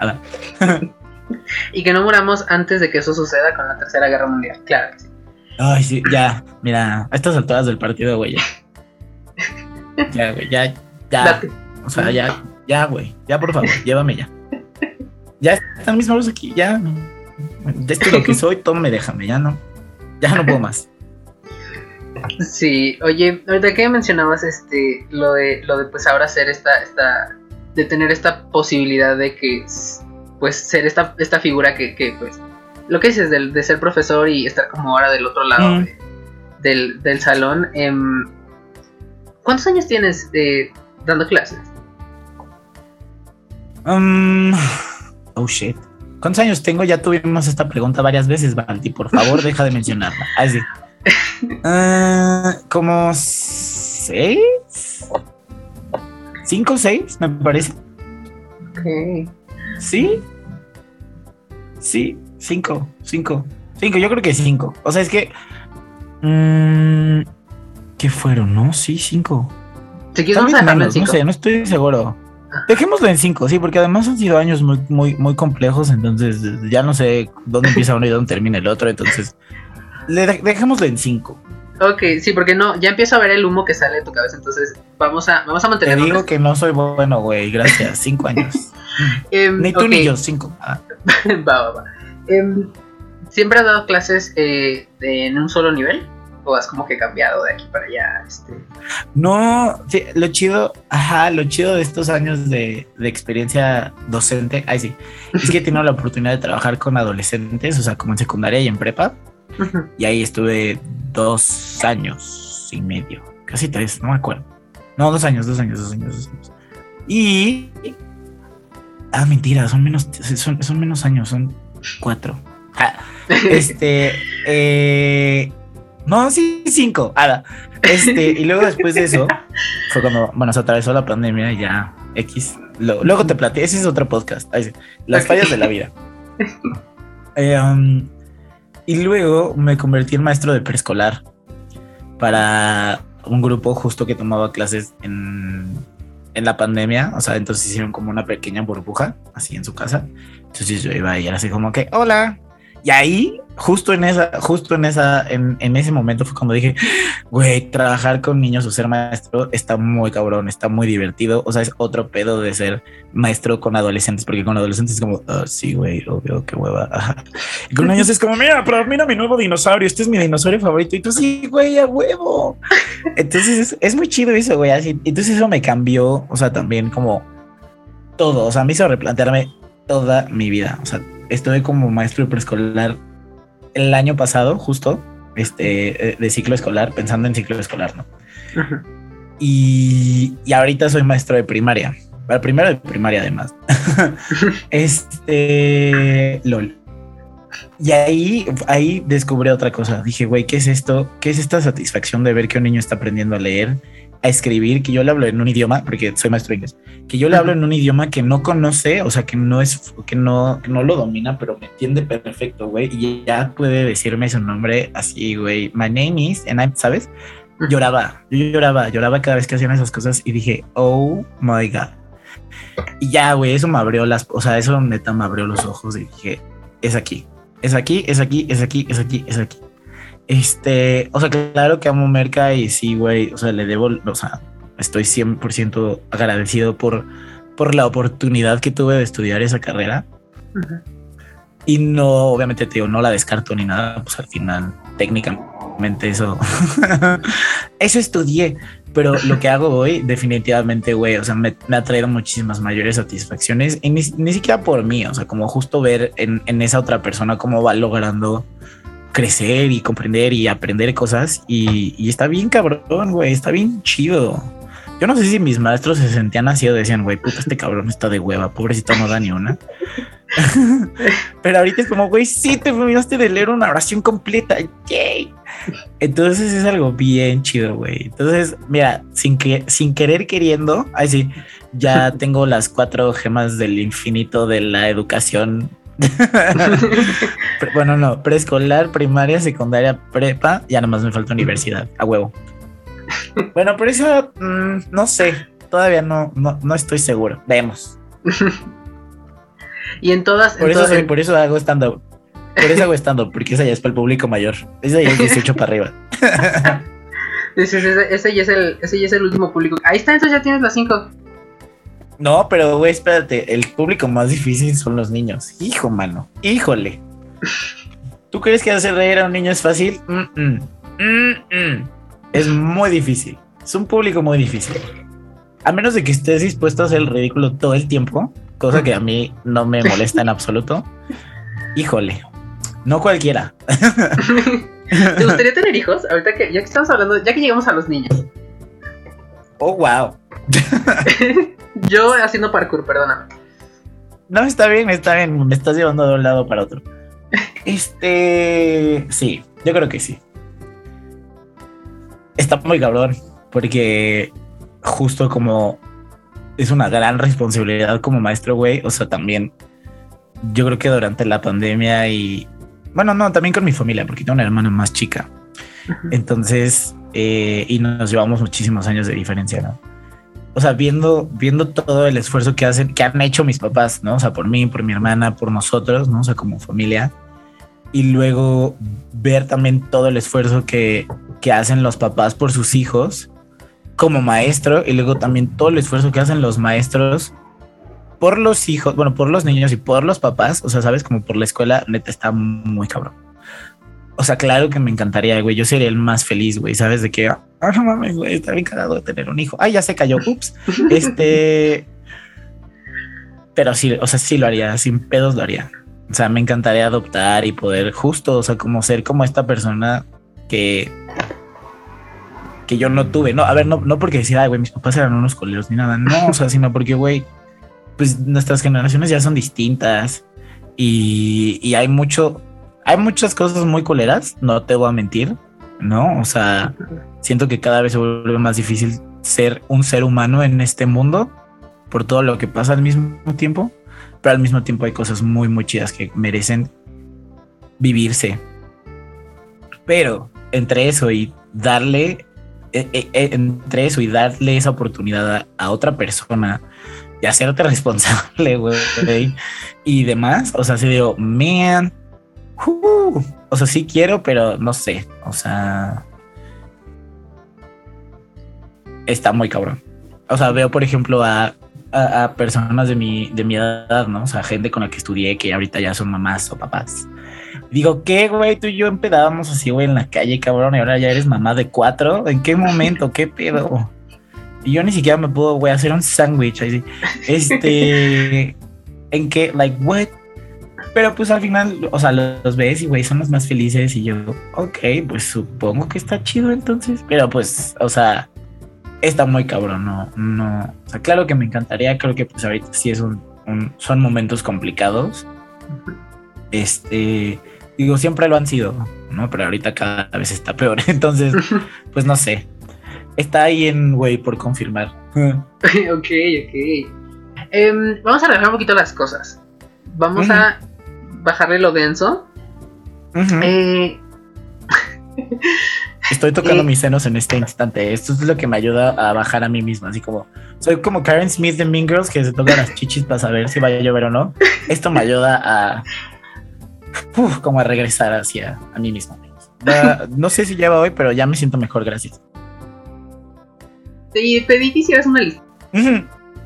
y que no muramos antes de que eso suceda con la Tercera Guerra Mundial, claro que sí. Ay, sí, ya, mira, a estas alturas del partido, güey, ya. Ya, güey, ya, ya. O sea, ya, ya, güey, ya por favor, llévame ya. Ya están mis manos aquí, ya de esto lo que soy, tome, déjame, ya no, ya no puedo más. Sí, oye, ahorita que mencionabas este, lo de, lo de pues ahora ser esta, esta, de tener esta posibilidad de que, pues ser esta, esta figura que, que pues, lo que dices de, de ser profesor y estar como ahora del otro lado mm. del, del, salón, eh, ¿cuántos años tienes eh, dando clases? Um, oh shit. ¿Cuántos años tengo? Ya tuvimos esta pregunta varias veces, Valdi. Por favor, deja de mencionarla. Así. Ah, como seis, cinco, seis, me parece. Ok. Sí. Sí, cinco, cinco, cinco. Yo creo que cinco. O sea, es que. Mmm, ¿Qué fueron? No, sí, cinco. ¿Te quieres menos, No sé, no estoy seguro. Dejémoslo en 5, sí, porque además han sido años muy, muy, muy complejos, entonces ya no sé dónde empieza uno y dónde termina el otro, entonces le dejémoslo en 5. Ok, sí, porque no, ya empiezo a ver el humo que sale de tu cabeza, entonces vamos a, vamos a mantenerlo. Te digo que no soy bueno, güey, gracias, 5 años. Em, ni tú ni yo, 5. Ah. va, va, va. Eh, ¿Siempre has dado clases eh, en un solo nivel? o has como que cambiado de aquí para allá? Este? No, lo chido, ajá, lo chido de estos años de, experiencia docente, ay sí, es que he tenido la oportunidad de trabajar con adolescentes, o sea, como en secundaria y en prepa, y ahí estuve dos años y medio, casi tres, no me acuerdo. No, dos años, dos años, dos años, dos años. Y... Ah, mentira, son menos, son, son menos años, son cuatro. Ah, este, eh, no, sí, cinco. Este, y luego después de eso, fue cuando, bueno, se atravesó la pandemia y ya, X. luego te platico, ese es otro podcast. las fallas de la vida. Eh, um, y luego me convertí en maestro de preescolar para un grupo justo que tomaba clases en, en la pandemia. O sea, entonces hicieron como una pequeña burbuja así en su casa. Entonces yo iba y era así como que, hola, y ahí, justo en esa, justo en esa, en, en ese momento fue cuando dije, güey, trabajar con niños o ser maestro está muy cabrón, está muy divertido. O sea, es otro pedo de ser maestro con adolescentes, porque con adolescentes es como, oh, sí, güey, obvio, qué hueva. Y con niños es como, mira, pero mira mi nuevo dinosaurio, este es mi dinosaurio favorito. Y tú, sí, güey, a huevo. Entonces es, es muy chido eso, güey. Así, entonces eso me cambió, o sea, también como todo. O sea, me hizo replantearme toda mi vida. O sea, estuve como maestro de preescolar el año pasado, justo, este, eh, de ciclo escolar, pensando en ciclo escolar, ¿no? Y, y ahorita soy maestro de primaria. Para primero de primaria, además. este. LOL. Y ahí, ahí descubrí otra cosa. Dije, güey, ¿qué es esto? ¿Qué es esta satisfacción de ver que un niño está aprendiendo a leer, a escribir? Que yo le hablo en un idioma, porque soy maestro de inglés, que yo le hablo en un idioma que no conoce, o sea, que no es, que no, que no lo domina, pero me entiende perfecto, güey. Y ya puede decirme su nombre así, güey. My name is, and I'm, ¿sabes? Lloraba, yo lloraba, lloraba cada vez que hacían esas cosas y dije, oh my God y ya, güey, eso me abrió las, o sea, eso neta me abrió los ojos y dije, es aquí, es aquí, es aquí, es aquí, es aquí, es aquí. Este, o sea, claro que amo Merca y sí, güey, o sea, le debo, o sea, estoy 100% agradecido por, por la oportunidad que tuve de estudiar esa carrera. Y no, obviamente, te digo, no la descarto ni nada, pues al final, técnicamente eso, eso estudié, pero lo que hago hoy, definitivamente, güey, o sea, me, ha traído muchísimas mayores satisfacciones y ni, siquiera por mí, o sea, como justo ver en, esa otra persona cómo va logrando crecer y comprender y aprender cosas y, está bien cabrón, güey, está bien chido. Yo no sé si mis maestros se sentían así o decían, güey, puta, este cabrón está de hueva, pobrecito no da ni una. Pero ahorita es como, güey, sí, te terminaste de leer una oración completa, yay. Entonces es algo bien chido, güey. Entonces, mira, sin, que, sin querer queriendo, ahí sí, ya tengo las cuatro gemas del infinito de la educación. Bueno, no, preescolar, primaria, secundaria, prepa, ya nomás me falta universidad, a huevo. Bueno, por eso, mm, no sé, todavía no, no, no estoy seguro. Vemos. y en todas. Por, eso, por eso hago stand-up. Por eso hago stand-up, porque esa ya es para el público mayor. Esa ya es 18 para arriba. ese, ese, ya es el, ese ya es el último público. Ahí está, entonces ya tienes las 5. No, pero güey, espérate. El público más difícil son los niños. Hijo, mano. Híjole. ¿Tú crees que hacer reír a un niño es fácil? Mm -mm. Es muy difícil. Es un público muy difícil. A menos de que estés dispuesto a hacer el ridículo todo el tiempo, cosa que a mí no me molesta en absoluto. Híjole, no cualquiera. ¿Te gustaría tener hijos? Ahorita que ya que estamos hablando, ya que llegamos a los niños. Oh, wow. Yo haciendo parkour, perdóname. No, está bien, está bien. Me estás llevando de un lado para otro. Este. Sí, yo creo que sí. Está muy cabrón, porque justo como es una gran responsabilidad como maestro, güey. O sea, también yo creo que durante la pandemia y bueno, no, también con mi familia, porque tengo una hermana más chica. Entonces, eh, y nos llevamos muchísimos años de diferencia, ¿no? O sea, viendo, viendo todo el esfuerzo que hacen, que han hecho mis papás, ¿no? O sea, por mí, por mi hermana, por nosotros, ¿no? O sea, como familia. Y luego ver también todo el esfuerzo que, que hacen los papás por sus hijos como maestro y luego también todo el esfuerzo que hacen los maestros por los hijos, bueno, por los niños y por los papás, o sea, sabes, como por la escuela, neta está muy cabrón. O sea, claro que me encantaría, güey. Yo sería el más feliz, güey. Sabes de que, ah, no mames, güey, está bien cagado de tener un hijo. Ay, ya se cayó, ups. Este, pero sí, o sea, sí lo haría, sin pedos lo haría. O sea, me encantaría adoptar y poder justo, o sea, como ser como esta persona que que yo no tuve. No, a ver, no, no porque decía, güey, mis papás eran unos coleros ni nada. No, o sea, sino porque, güey, pues nuestras generaciones ya son distintas y, hay mucho, hay muchas cosas muy coleras, no te voy a mentir, ¿no? O sea, siento que cada vez se vuelve más difícil ser un ser humano en este mundo por todo lo que pasa al mismo tiempo, pero al mismo tiempo hay cosas muy, muy chidas que merecen vivirse. Pero entre eso y darle, eh, eh, eh, entre eso y darle esa oportunidad a otra persona y hacerte responsable, güey, y demás. O sea, sí digo, man, o sea, sí quiero, pero no sé, o sea, está muy cabrón. O sea, veo, por ejemplo, a, a, personas de mi, de mi edad, ¿no? O sea, gente con la que estudié que ahorita ya son mamás o papás. Digo, ¿qué, güey? Tú y yo empedábamos así, güey, en la calle, cabrón, y ahora ya eres mamá de cuatro. ¿En qué momento? ¿Qué pedo? Y yo ni siquiera me puedo, güey, hacer un sándwich. Este, ¿en qué? Like, what? Pero pues al final, o sea, los ves y güey, son los más felices y yo, ok, pues supongo que está chido entonces. Pero pues, o sea, está muy cabrón, no, no. O sea, claro que me encantaría, creo que pues ahorita sí es un, son momentos complicados. Este, digo, siempre lo han sido, ¿no? Pero ahorita cada vez está peor. Entonces, pues no sé. Está ahí en, güey, por confirmar. ok, ok. Em, vamos a relajar un poquito las cosas. Vamos a bajarle lo denso. eh... Estoy tocando mis senos en este instante. Esto es lo que me ayuda a bajar a mí mismo. Así como soy como Karen Smith de Mean Girls que se toca las chichis para saber si va a llover o no. Esto me ayuda a como a regresar hacia a mí mismo. no sé si lleva hoy, pero ya me siento mejor, gracias. Te pedí que hicieras una lista.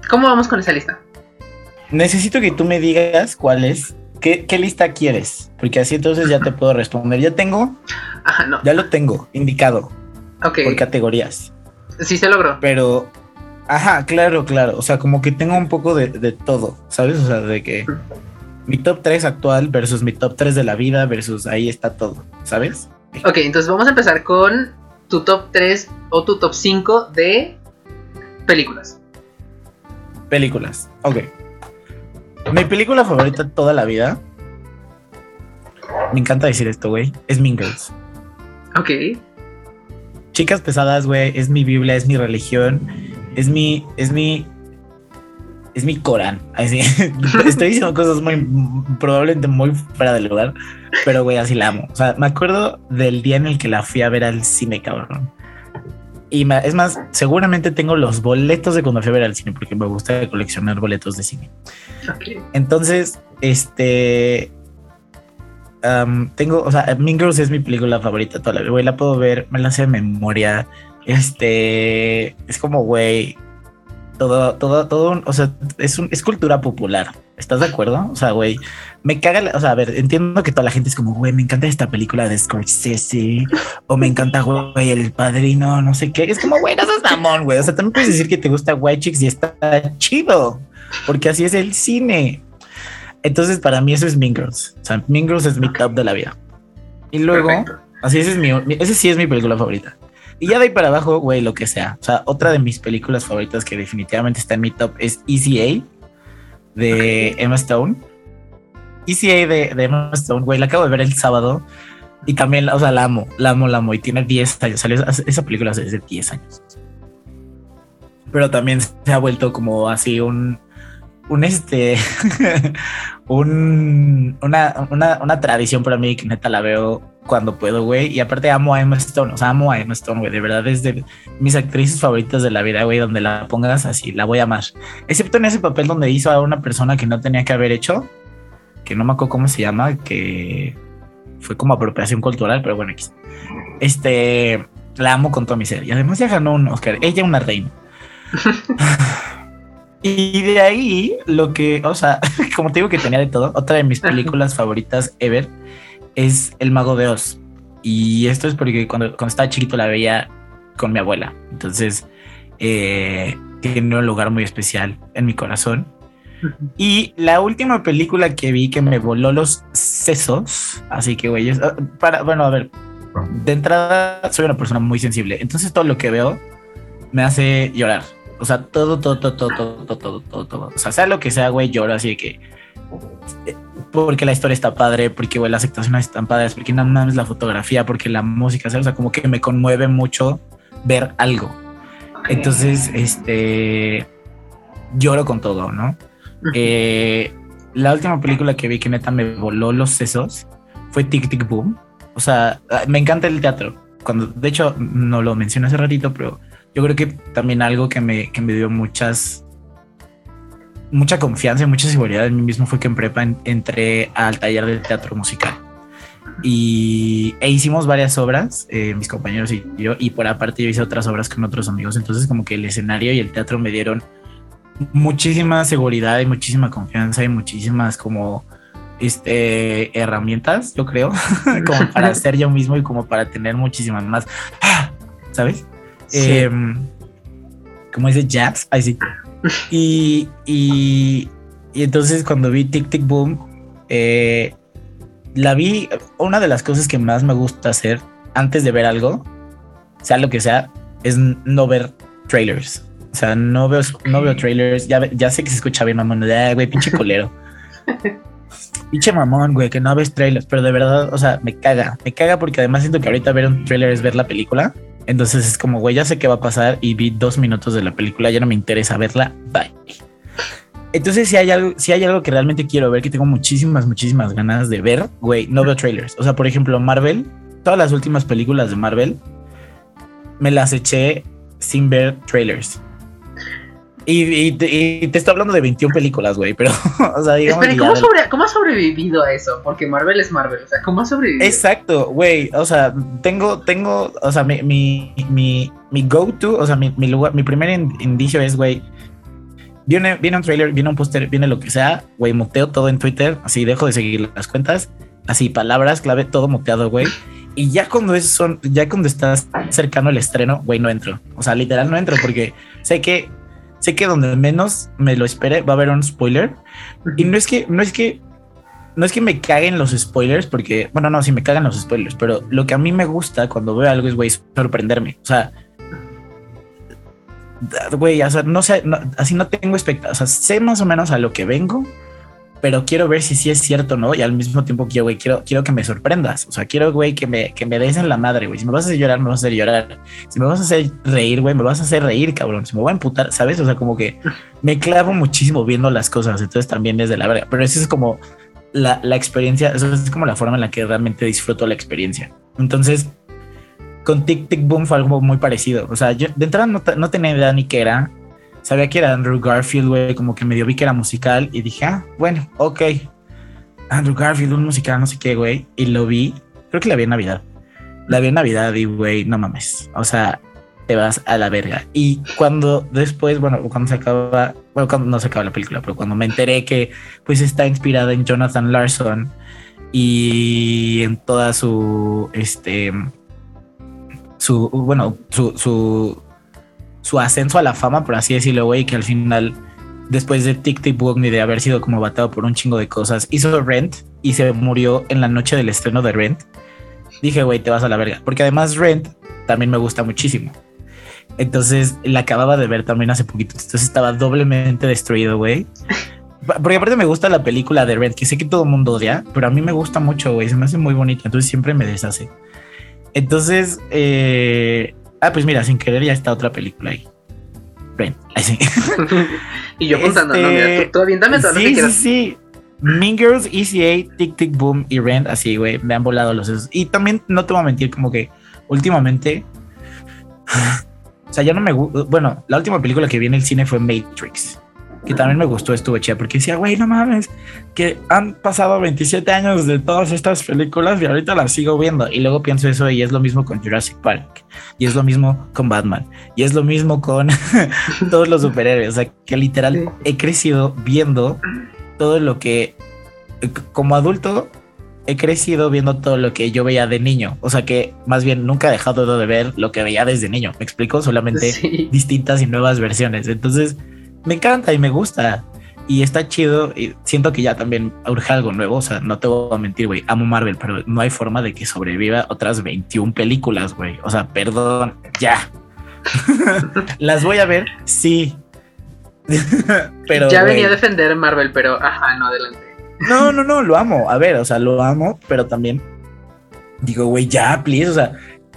¿Cómo vamos con esa lista? Necesito que tú me digas cuál es ¿Qué, lista quieres? Porque así entonces ya te puedo responder. Ya tengo. Ajá, no. Ya lo tengo indicado. Ok. Por categorías. Sí se logró. Pero. Ajá, claro, claro. O sea, como que tengo un poco de, todo, ¿sabes? O sea, de que mi top 3 actual versus mi top 3 de la vida versus ahí está todo, ¿sabes? Ok, entonces vamos a empezar con tu top 3 o tu top 5 de películas. Películas, ok. Mi película favorita toda la vida. Me encanta decir esto, güey. Es Mean Girls. Ok. Chicas pesadas, güey. Es mi Biblia, es mi religión. Es mi. Es mi. Es mi Corán. Así. Estoy diciendo cosas muy. Probablemente muy fuera del lugar. Pero, güey, así la amo. O sea, me acuerdo del día en el que la fui a ver al cine, cabrón. Y es más, seguramente tengo los boletos de cuando fui a ver al cine, porque me gusta coleccionar boletos de cine. Entonces, este. tengo, o sea, Mean Girls es mi película favorita toda la vida, güey. La puedo ver, me la sé de memoria. Este. Es como, güey. Todo, todo, todo, o sea, es, un, es cultura popular. ¿Estás de acuerdo? O sea, güey, me caga, o sea, a ver, entiendo que toda la gente es como, güey, me encanta esta película de Scorsese, o me encanta, güey, El Padrino, no sé qué. Es como, güey, no seas mamón, güey. O sea, también puedes decir que te gusta White Chicks y está chido, porque así es el cine. Entonces, para mí eso es Mean Girls. O sea, Mean Girls es mi top de la vida. Y luego, así ese es mi, ese sí es mi película favorita. Y ya de ahí para abajo, güey, lo que sea. O sea, otra de mis películas favoritas que definitivamente está en mi top es ECA de Emma Stone. ECA de, de Emma Stone, güey, la acabo de ver el sábado y también, o sea, la amo, la amo, la amo y tiene 10 años, salió esa película hace 10 años. Pero también se ha vuelto como así un, un este, un, una, una, una tradición para mí que neta la veo cuando puedo, güey. Y aparte amo a Emma Stone, o sea, amo a Emma Stone, güey. De verdad es de mis actrices favoritas de la vida, güey. Donde la pongas así, la voy a amar. Excepto en ese papel donde hizo a una persona que no tenía que haber hecho, que no me acuerdo cómo se llama, que fue como apropiación cultural, pero bueno, este, la amo con todo mi ser. Y además ya ganó un Oscar. Ella una reina. Y de ahí, lo que, o sea, como te digo que tenía de todo, otra de mis películas favoritas ever es El Mago de Oz. Y esto es porque cuando, cuando estaba chiquito la veía con mi abuela. Entonces, eh, tiene un lugar muy especial en mi corazón. Y la última película que vi que me voló los sesos, así que güey, para, bueno, a ver, de entrada soy una persona muy sensible, entonces todo lo que veo me hace llorar. O sea, todo, todo, todo, todo, todo, todo, todo, todo. O sea, sea lo que sea, güey, lloro así de que porque la historia está padre, porque las actuaciones están padres, porque nada más la fotografía, porque la música, o sea, como que me conmueve mucho ver algo. Entonces, este, lloro con todo, ¿no? Eh, la última película que vi que neta me voló los sesos fue Tic Tic Boom. O sea, ah, me encanta el teatro. Cuando, de hecho, no lo mencioné hace ratito, pero yo creo que también algo que me, que me dio muchas mucha confianza y mucha seguridad en mí mismo fue que en prepa entré al taller de teatro musical. Y e hicimos varias obras, eh, mis compañeros y yo, y por aparte yo hice otras obras con otros amigos. Entonces, como que el escenario y el teatro me dieron muchísima seguridad y muchísima confianza y muchísimas como este herramientas, yo creo, como para ser yo mismo y como para tener muchísimas más, ¿sabes? Em, como dice jazz, ahí sí. Y, y, entonces cuando vi Tic Tic Boom, eh, la vi, una de las cosas que más me gusta hacer antes de ver algo, sea lo que sea, es no ver trailers. O sea, no veo, no veo trailers. Ya, ya sé que se escucha bien, mamón. de güey, pinche colero. pinche mamón, güey, que no ves trailers. Pero de verdad, o sea, me caga. Me caga porque además siento que ahorita ver un trailer es ver la película. Entonces es como, güey, ya sé qué va a pasar y vi dos minutos de la película, ya no me interesa verla. Bye. Entonces, si hay algo, si hay algo que realmente quiero ver, que tengo muchísimas, muchísimas ganas de ver, güey, no veo trailers. O sea, por ejemplo, Marvel, todas las últimas películas de Marvel, me las eché sin ver trailers. Y, te estoy hablando de 21 películas, güey, pero, o sea, digamos. Espera, ¿cómo, has sobrevivido a eso? Porque Marvel es Marvel, o sea, ¿cómo has sobrevivido? Exacto, güey, o sea, tengo, tengo, o sea, mi, mi, mi, mi go-to, o sea, mi, mi, lugar, mi primer indicio es, güey, viene, viene un trailer, viene un póster, viene lo que sea, güey, muteo todo en Twitter, así dejo de seguir las cuentas, así palabras clave, todo muteado, güey. Y ya cuando es son, ya cuando estás cercano al estreno, güey, no entro. O sea, literal no entro porque sé que sé que donde menos me lo espere va a haber un spoiler. Y no es que, no es que, no es que me caguen los spoilers, porque, bueno, no, sí me cagan los spoilers, pero lo que a mí me gusta cuando veo algo es, güey, sorprenderme. O sea, güey, o sea, no sé, así no tengo expectativas, o sea, sé más o menos a lo que vengo pero quiero ver si sí es cierto, ¿no? Y al mismo tiempo quiero, güey, quiero, quiero que me sorprendas. O sea, quiero, güey, que me, que me des en la madre, güey. Si me vas a hacer llorar, me vas a hacer llorar. Si me vas a hacer reír, güey, me vas a hacer reír, cabrón. Si me voy a emputar, ¿sabes? O sea, como que me clavo muchísimo viendo las cosas. Entonces también desde la verga. Pero eso es como la, la experiencia, eso es como la forma en la que realmente disfruto la experiencia. Entonces, con Tic Tic Boom fue algo muy parecido. O sea, yo de entrada no, no tenía idea ni qué era sabía que era Andrew Garfield, güey, como que medio vi que era musical y dije, ah, bueno, ok. Andrew Garfield, un musical, no sé qué, güey. Y lo vi, creo que la vi en Navidad. La vi en Navidad y, güey, no mames. O sea, te vas a la verga. Y cuando después, bueno, cuando se acaba, bueno, cuando no se acaba la película, pero cuando me enteré que pues está inspirada en Jonathan Larson y en toda su, este, su, bueno, su, su su ascenso a la fama, por así decirlo, güey, que al final, después de Tic Tic Boom de haber sido como batado por un chingo de cosas, hizo Rent y se murió en la noche del estreno de Rent. Dije, güey, te vas a la verga. Porque además Rent también me gusta muchísimo. Entonces la acababa de ver también hace poquito. Entonces estaba doblemente destruido, güey. Porque aparte me gusta la película de Rent, que sé que todo el mundo odia, pero a mí me gusta mucho, güey. Se me hace muy bonita. Entonces siempre me deshace. Entonces, eh, Ah, pues mira, sin querer ya está otra película ahí. Ven, así. y yo contando, no, mira, tú, tú aviéntame todo sí, Sí, sí, Mean Girls, ECA, Tic Tic Boom y Rent, así, güey, me han volado los sesos. Y también, no te voy a mentir, como que últimamente. o sea, ya no me gusta. Bueno, la última película que vi en el cine fue Matrix que también me gustó, estuvo chida, porque decía, güey, no mames, que han pasado 27 años de todas estas películas y ahorita las sigo viendo. Y luego pienso eso y es lo mismo con Jurassic Park, y es lo mismo con Batman, y es lo mismo con todos los superhéroes. O sea, que literal he crecido viendo todo lo que, como adulto, he crecido viendo todo lo que yo veía de niño. O sea que más bien nunca he dejado de ver lo que veía desde niño. Me explico, solamente distintas y nuevas versiones. Entonces, me encanta y me gusta. Y está chido. Y siento que ya también urge algo nuevo. O sea, no te voy a mentir, güey. Amo Marvel, pero no hay forma de que sobreviva otras 21 películas, güey. O sea, perdón, ya. Las voy a ver, sí. pero. Ya venía a defender Marvel, pero ajá, no adelante. No, no, no, lo amo. A ver, o sea, lo amo, pero también digo, güey, ya, please. O sea,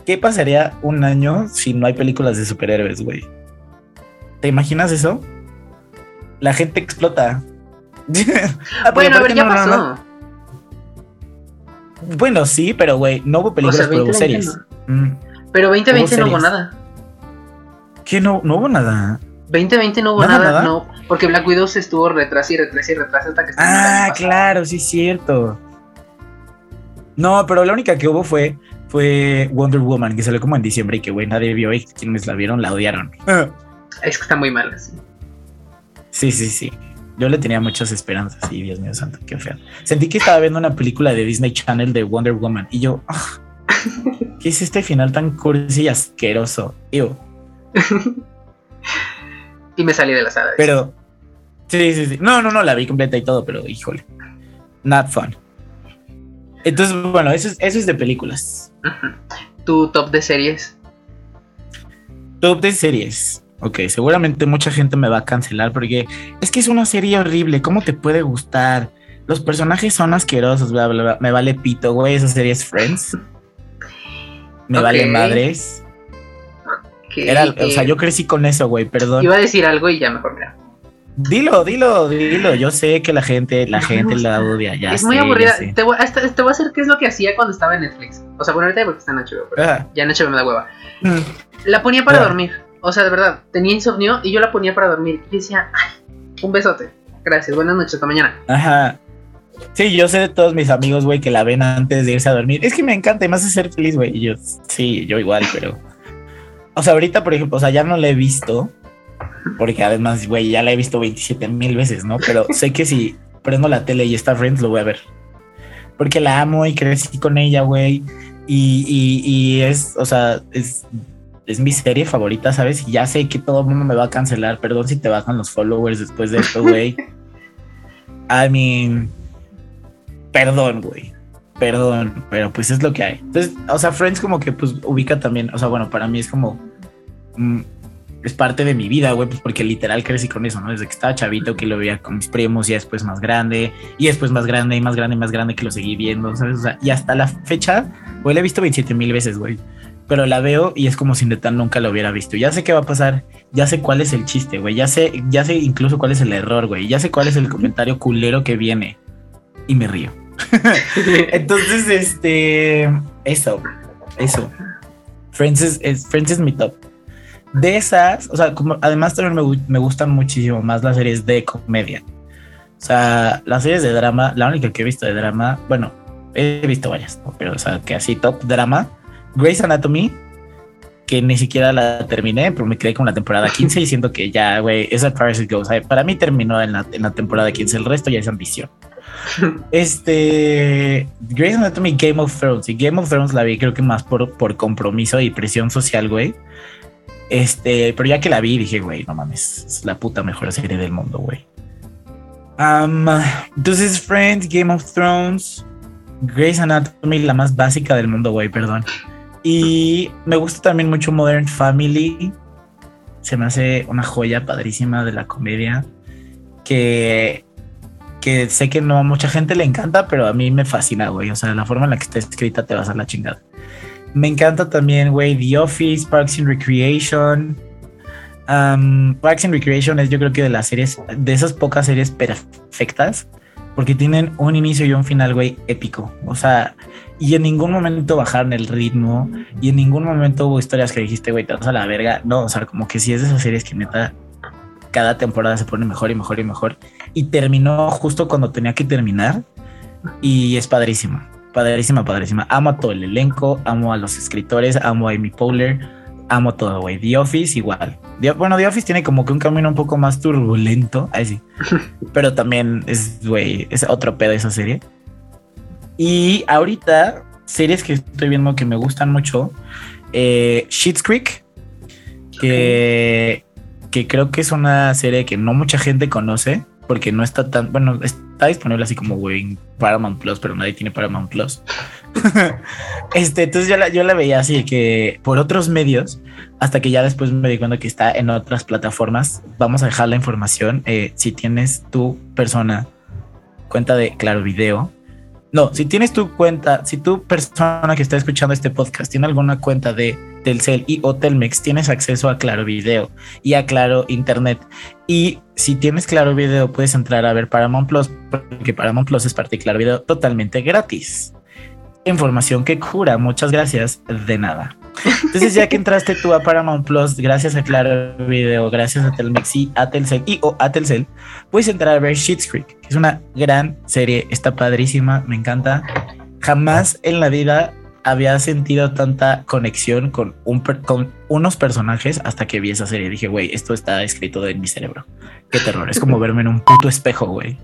¿qué pasaría un año si no hay películas de superhéroes, güey? ¿Te imaginas eso? La gente explota. Ah, bueno, a ver, ya pasó. Bueno, sí, pero güey, no hubo películas, pero hubo series. Mm. Pero 2020 no hubo nada. ¿Qué no, no hubo nada? 2020 no hubo nada, no, porque Black Widow se estuvo retrasando y retrasando y retrasando hasta que Ah, claro, sí es cierto. No, pero la única que hubo fue fue Wonder Woman, que salió como en diciembre y que güey nadie vio y quienes la vieron la odiaron. Es que está muy mala, sí. Sí, sí, sí. Yo le tenía muchas esperanzas y Dios mío santo, qué feo. Sentí que estaba viendo una película de Disney Channel de Wonder Woman y yo, ah, ¿qué es este final tan cursi y asqueroso? Ew. y me salí de la sala. Pero, sí, sí, sí. No, no, no, la vi completa y todo, pero híjole. not fun. Entonces, bueno, eso es, eso es de películas. ¿Tu top de series? Top de series. Ok, seguramente mucha gente me va a cancelar porque es que es una serie horrible. ¿Cómo te puede gustar? Los personajes son asquerosos, bla, bla, bla. Me vale pito, güey. Esa serie es Friends. Me vale madres. Era, o sea, yo crecí con eso, güey, perdón. Iba a decir algo y ya mejor mira. Dilo, dilo, dilo. Yo sé que la gente, la gente la odia. Ya es muy aburrida. Te voy, te voy, a hacer qué es lo que hacía cuando estaba en Netflix. O sea, bueno, ahorita porque está en HBO, pero ya en HBO me da hueva. Mm. La ponía para dormir. O sea, de verdad, tenía insomnio y yo la ponía para dormir. Y decía, ay, un besote. Gracias, buenas noches, hasta mañana. Ajá. Sí, yo sé de todos mis amigos, güey, que la ven antes de irse a dormir. Es que me encanta y me hace ser feliz, güey. Y yo, sí, yo igual, pero. O sea, ahorita, por ejemplo, o sea, ya no la he visto porque además, güey, ya la he visto 27 mil veces, ¿no? Pero sé que si prendo la tele y está Friends, lo voy a ver. Porque la amo y crecí con ella, güey. Y, y, es, o sea, es, es mi serie favorita, ¿sabes? Y ya sé que todo el mundo me va a cancelar. Perdón si te bajan los followers después de esto, güey. I mean, perdón, güey. Perdón, pero pues es lo que hay. Entonces, o sea, Friends como que pues ubica también, o sea, bueno, para mí es como... Mm, es parte de mi vida, güey, pues porque literal crecí con eso, ¿no? Desde que estaba chavito, que lo veía con mis primos y después más grande, y después más grande y más grande y más grande que lo seguí viendo, ¿sabes? O sea, y hasta la fecha, güey, la he visto 27 mil veces, güey. Pero la veo y es como si neta nunca lo hubiera visto. Ya sé qué va a pasar, ya sé cuál es el chiste, güey. Ya sé, ya sé incluso cuál es el error, güey. Ya sé cuál es el comentario culero que viene. Y me río. Entonces, este. Eso. Eso. Friends es, Friends es mi top de esas, o sea, como, además también me, me, gustan muchísimo más las series de comedia. O sea, las series de drama, la única que he visto de drama, bueno, he visto varias, pero o sea, que así top drama, Grey's Anatomy, que ni siquiera la terminé, pero me quedé con la temporada 15 y siento que ya, güey, esa Paris Goes. Para mí terminó en la, en la temporada 15, el resto ya es ambición. Este Grey's Anatomy, Game of Thrones y Game of Thrones la vi creo que más por, por compromiso y presión social, güey este, pero ya que la vi, dije, güey, no mames, es la puta mejor serie del mundo, güey. entonces, Friends, Game of Thrones, Grey's Anatomy, la más básica del mundo, güey, perdón. Y me gusta también mucho Modern Family. Se me hace una joya padrísima de la comedia. Que, que sé que no a mucha gente le encanta, pero a mí me fascina, güey. O sea, la forma en la que está escrita te va a la chingada. Me encanta también, güey, The Office, Parks and Recreation. Parks and Recreation es yo creo que de las series, de esas pocas series perfectas, porque tienen un inicio y un final, güey, épico. O sea, y en ningún momento bajaron el ritmo, y en ningún momento hubo historias que dijiste, güey, te vas a la verga. No, o sea, como que sí es de esas series que neta, cada temporada se pone mejor y mejor y mejor. Y terminó justo cuando tenía que terminar, y es padrísimo. Padrísima, padrísima. Amo a todo el elenco, amo a los escritores, amo a Amy Powler, amo todo, güey. The Office igual. bueno, The Office tiene como que un camino un poco más turbulento, ahí sí. Pero también es, güey, es otro pedo esa serie. Y ahorita, series que estoy viendo que me gustan mucho, eh, Sheets Creek, que, que creo que es una serie que no mucha gente conoce porque no está tan, bueno, está disponible así como, güey, en Paramount Plus, pero nadie tiene Paramount Plus. este, entonces yo la, yo la veía así que por otros medios, hasta que ya después me di cuenta que está en otras plataformas. Vamos a dejar la información. Eh, si tienes tu persona cuenta de Claro Video, no, si tienes tu cuenta, si tu persona que está escuchando este podcast tiene alguna cuenta de Telcel y o Telmex, tienes acceso a Claro Video y a Claro Internet. Y si tienes Claro Video, puedes entrar a ver Paramount Plus, porque Paramount Plus es parte de Claro Video totalmente gratis. Información que cura, muchas gracias, de nada. Entonces, ya que entraste tú a Paramount Plus, gracias a Claro Video, gracias a Telmex y a Telcel y o a Telcel, puedes entrar a ver Sheets Creek, que es una gran serie, está padrísima, me encanta. Jamás en la vida había sentido tanta conexión con, un, con unos personajes hasta que vi esa serie. Dije, güey, esto está escrito en mi cerebro. Qué terror. Es como verme en un puto espejo, güey.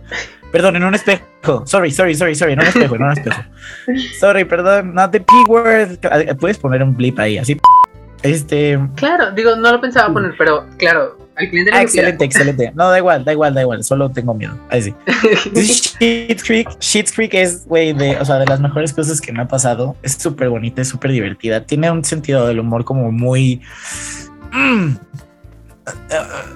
Perdón, en un espejo. Sorry, sorry, sorry, sorry. En un espejo, en un espejo. Sorry, perdón. Not the P-word. Puedes poner un blip ahí, así. Este. Claro, digo, no lo pensaba poner, pero claro, Al cliente ah, excelente, excelente. No, da igual, da igual, da igual. Solo tengo miedo. Ahí sí. Shit Creek, Shit Creek es, güey, de, o sea, de las mejores cosas que me ha pasado. Es súper bonita, es súper divertida. Tiene un sentido del humor como muy. Mm,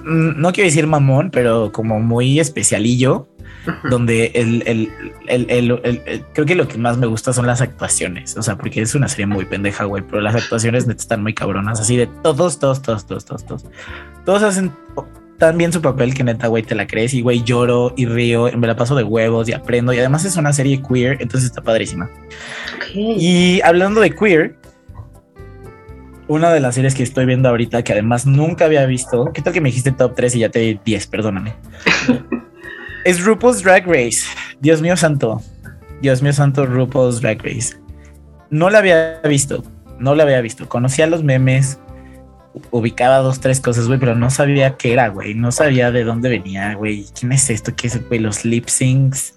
no quiero decir mamón, pero como muy especialillo donde el, el, el, creo que lo que más me gusta son las actuaciones, o sea, porque es una serie muy pendeja, güey, pero las actuaciones están muy cabronas, así de todos, todos, todos, todos, todos, todos, todos hacen tan bien su papel que neta, güey, te la crees y, güey, lloro y río, me la paso de huevos y aprendo y además es una serie queer, entonces está padrísima. Y hablando de queer, una de las series que estoy viendo ahorita, que además nunca había visto, ¿qué tal que me dijiste top 3 y ya te di 10? Perdóname. Es RuPaul's Drag Race. Dios mío santo. Dios mío santo, RuPaul's Drag Race. No la había visto. No la había visto. Conocía los memes. Ubicaba dos, tres cosas, güey, pero no sabía qué era, güey. No sabía de dónde venía, güey. ¿Quién es esto? ¿Qué es, güey? Los lip syncs.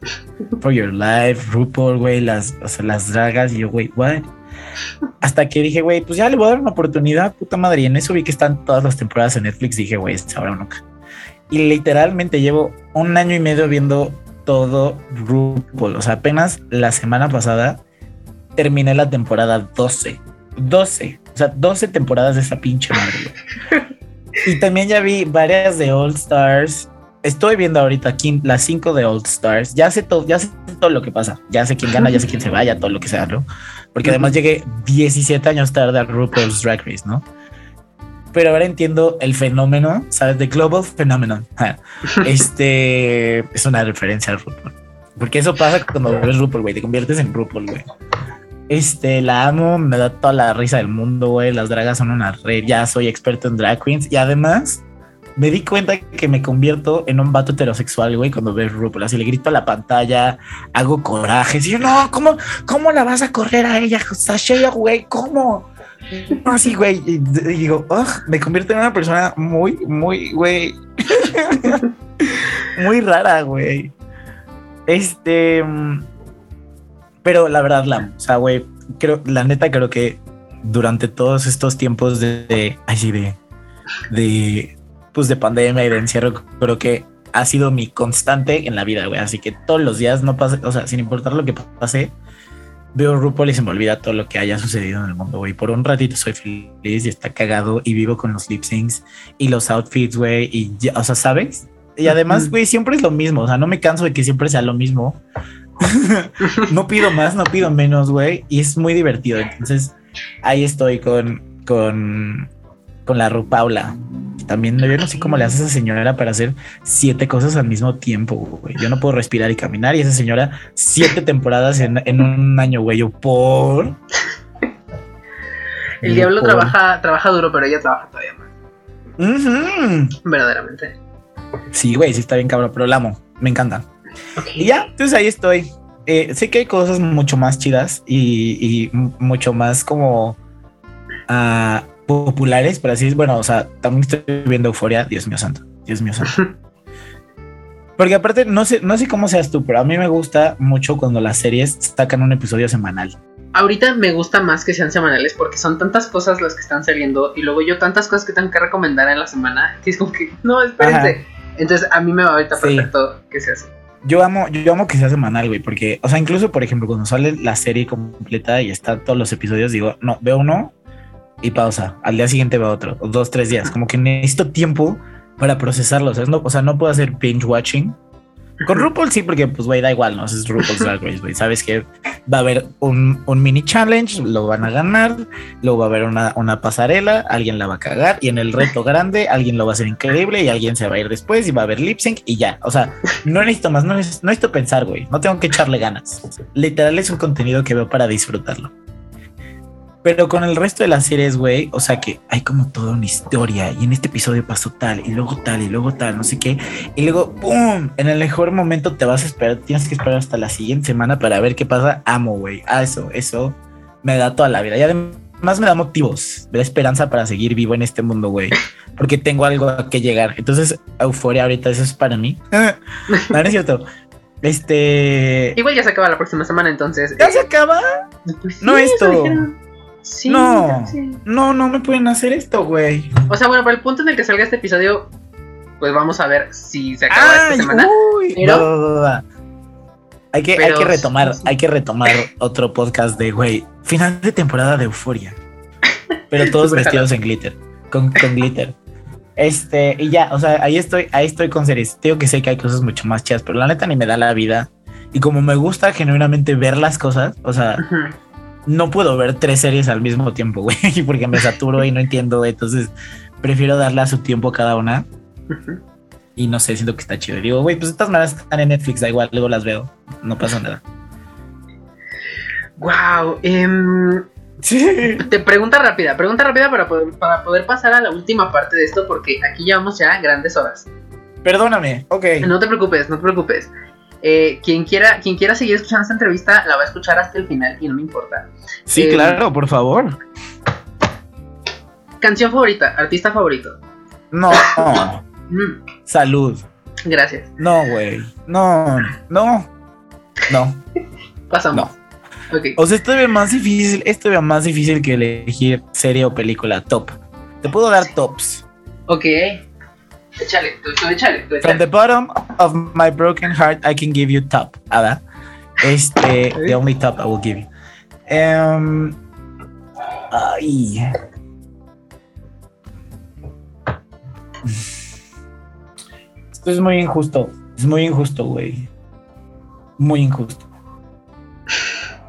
For Your Life, RuPaul, güey. Las, o sea, las dragas. Y yo, güey, what? Hasta que dije, güey, pues ya le voy a dar una oportunidad, puta madre. Y en eso vi que están todas las temporadas en Netflix. Dije, güey, ahora nunca. Y literalmente llevo un año y medio viendo todo RuPaul. O sea, apenas la semana pasada terminé la temporada 12. 12. O sea, 12 temporadas de esa pinche madre. y también ya vi varias de All Stars. Estoy viendo ahorita aquí las 5 de All Stars. Ya sé todo, ya sé todo lo que pasa. Ya sé quién gana, ya sé quién se vaya, todo lo que sea, ¿no? Porque además llegué 17 años tarde a RuPaul's Drag Race, ¿no? Pero ahora entiendo el fenómeno, ¿sabes? The Global Phenomenon. Este es una referencia al RuPaul. Porque eso pasa cuando ves RuPaul, güey, te conviertes en RuPaul, güey. Este, la amo, me da toda la risa del mundo, güey. Las dragas son una red, ya soy experto en drag queens y además me di cuenta que me convierto en un vato heterosexual, güey, cuando ves RuPaul. Así le grito a la pantalla, hago coraje. Y yo, no, ¿cómo, cómo la vas a correr a ella, Sasha, güey? ¿Cómo? Así, güey. Y, digo, me convierte en una persona muy, muy, güey. muy rara, güey. Este. Pero la verdad, la, o sea, güey, creo, la neta, creo que durante todos estos tiempos de, de así de, de, pues de pandemia y de encierro, creo que ha sido mi constante en la vida, güey. Así que todos los días no pasa, o sea, sin importar lo que pase, veo RuPaul y se me olvida todo lo que haya sucedido en el mundo, güey. Por un ratito soy feliz y está cagado y vivo con los lip syncs y los outfits, güey. Y ya, o sea, ¿sabes? Y además, güey, siempre es lo mismo. O sea, no me canso de que siempre sea lo mismo. no pido más, no pido menos, güey. Y es muy divertido. Entonces, ahí estoy con, con, con la RuPaula también yo no sé cómo le hace esa señora para hacer siete cosas al mismo tiempo, güey. Yo no puedo respirar y caminar y esa señora siete temporadas en, un año, güey. Yo por... El diablo trabaja, trabaja duro, pero ella trabaja todavía más. Verdaderamente. Sí, güey, sí está bien cabrón, pero la amo. Me encanta. Y ya, entonces ahí estoy. Eh, sé que hay cosas mucho más chidas y, mucho más como uh, populares, pero así es, bueno, o sea, también estoy viendo Euforia, Dios mío santo, Dios mío santo. Porque aparte, no sé, no sé cómo seas tú, pero a mí me gusta mucho cuando las series sacan un episodio semanal. Ahorita me gusta más que sean semanales porque son tantas cosas las que están saliendo y luego yo tantas cosas que tengo que recomendar en la semana que es como que, no, espérense. Entonces a mí me va ahorita perfecto que sea así. Yo amo, yo amo que sea semanal, güey, porque, o sea, incluso, por ejemplo, cuando sale la serie completa y están todos los episodios, digo, no, veo uno y pausa. Al día siguiente va otro, dos, tres días. Como que necesito tiempo para procesarlo. O sea, no, o sea, no puedo hacer binge watching. Con RuPaul sí, porque pues, güey, da igual, ¿no? Es RuPaul's Drag Race, güey. Sabes que va a haber un, un, mini challenge, lo van a ganar, luego va a haber una, una, pasarela, alguien la va a cagar, y en el reto grande, alguien lo va a hacer increíble y alguien se va a ir después y va a haber lip sync y ya. O sea, no necesito más, no necesito, no necesito pensar, güey. No tengo que echarle ganas. Literal es un contenido que veo para disfrutarlo. Pero con el resto de las series, güey, o sea que hay como toda una historia y en este episodio pasó tal y luego tal y luego tal, no sé qué. Y luego, ¡pum! En el mejor momento te vas a esperar, tienes que esperar hasta la siguiente semana para ver qué pasa. Amo, güey. Ah, eso, eso me da toda la vida. Y además me da motivos, me da esperanza para seguir vivo en este mundo, güey. Porque tengo algo a que llegar. Entonces, euforia ahorita, eso es para mí. no, es cierto. Este. Igual ya se acaba la próxima semana, entonces. ¿Ya se acaba? Pues no esto no, no, no me pueden hacer esto, güey. O sea, bueno, para el punto en el que salga este episodio, pues vamos a ver si se acaba esta semana. Uy, Hay que, hay que retomar, hay que retomar otro podcast de güey, final de temporada de Euforia. Pero todos vestidos en glitter, con, con glitter. Este, y ya, o sea, ahí estoy, ahí estoy con series. Digo que sé que hay cosas mucho más chidas, pero la neta ni me da la vida. Y como me gusta genuinamente ver las cosas, o sea, no puedo ver tres series al mismo tiempo, güey, porque me saturo y no entiendo. Entonces, prefiero darle a su tiempo a cada una. Y no sé, siento que está chido. digo, güey, pues estas maneras están en Netflix, da igual, luego las veo. No pasa nada. Wow. Em, te pregunta rápida, pregunta rápida para poder, para poder pasar a la última parte de esto, porque aquí llevamos ya grandes horas. Perdóname, ok. No te preocupes, no te preocupes. Eh, quien, quiera, quien quiera seguir escuchando esta entrevista la va a escuchar hasta el final y no me importa. Sí, eh, claro, por favor. Canción favorita, artista favorito. No. Mm. Salud. Gracias. No, güey. No, no. No. Pasamos. O sea, esto es más difícil, esto es más difícil que elegir serie o película top. Te puedo dar tops. Ok. Échale, tú, échale, tú échale. From the bottom of my broken heart, I can give you top. Ada. Este, the only top I will give you. Um, ay. Esto es muy injusto. Es muy injusto, güey. Muy injusto.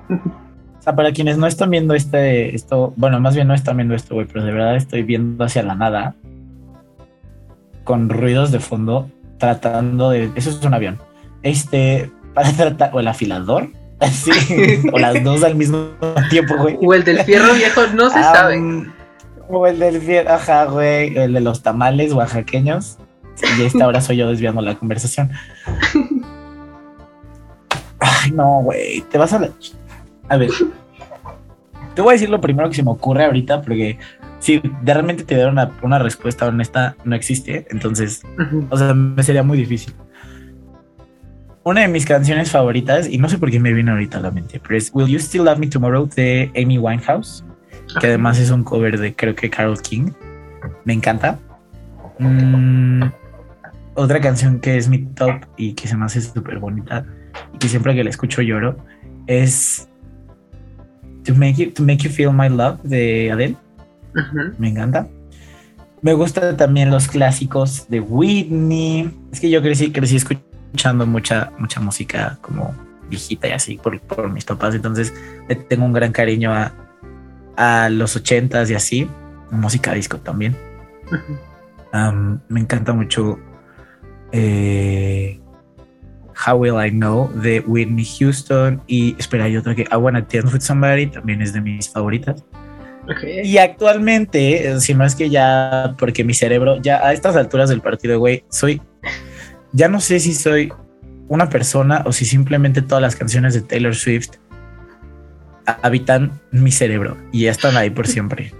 O sea, para quienes no están viendo este, esto, bueno, más bien no están viendo esto, güey, pero de verdad estoy viendo hacia la nada, con ruidos de fondo, tratando de, eso es un avión, este, para tratar, o el afilador, así, o las dos al mismo tiempo, güey. O el del fierro viejo, no se sabe. O el del fierro, ajá, güey, el de los tamales oaxaqueños. Y esta ahora soy yo desviando la conversación. Ay, no, güey, te vas a la a ver, te voy a decir lo primero que se me ocurre ahorita, porque si de realmente te dar una, respuesta honesta, no existe. Entonces, o sea, me sería muy difícil. Una de mis canciones favoritas, y no sé por qué me viene ahorita a la mente, pero es Will You Still Love Me Tomorrow de Amy Winehouse, que además es un cover de creo que Carol King. Me encanta. Mm, otra canción que es mi top y que se me hace súper bonita y que siempre que la escucho lloro es To Make You, to make you Feel My Love de Adele. Me encanta. Me gustan también los clásicos de Whitney. Es que yo crecí, crecí escuchando mucha, mucha música como viejita y así por, por mis papás. Entonces tengo un gran cariño a, a los ochentas y así. Música disco también. me encanta mucho eh, How Will I Know de Whitney Houston y espera, hay otra que I Wanna Dance With Somebody también es de mis favoritas. Y actualmente, si no es que ya, porque mi cerebro, ya a estas alturas del partido, güey, soy, ya no sé si soy una persona o si simplemente todas las canciones de Taylor Swift habitan mi cerebro y ya están ahí por siempre.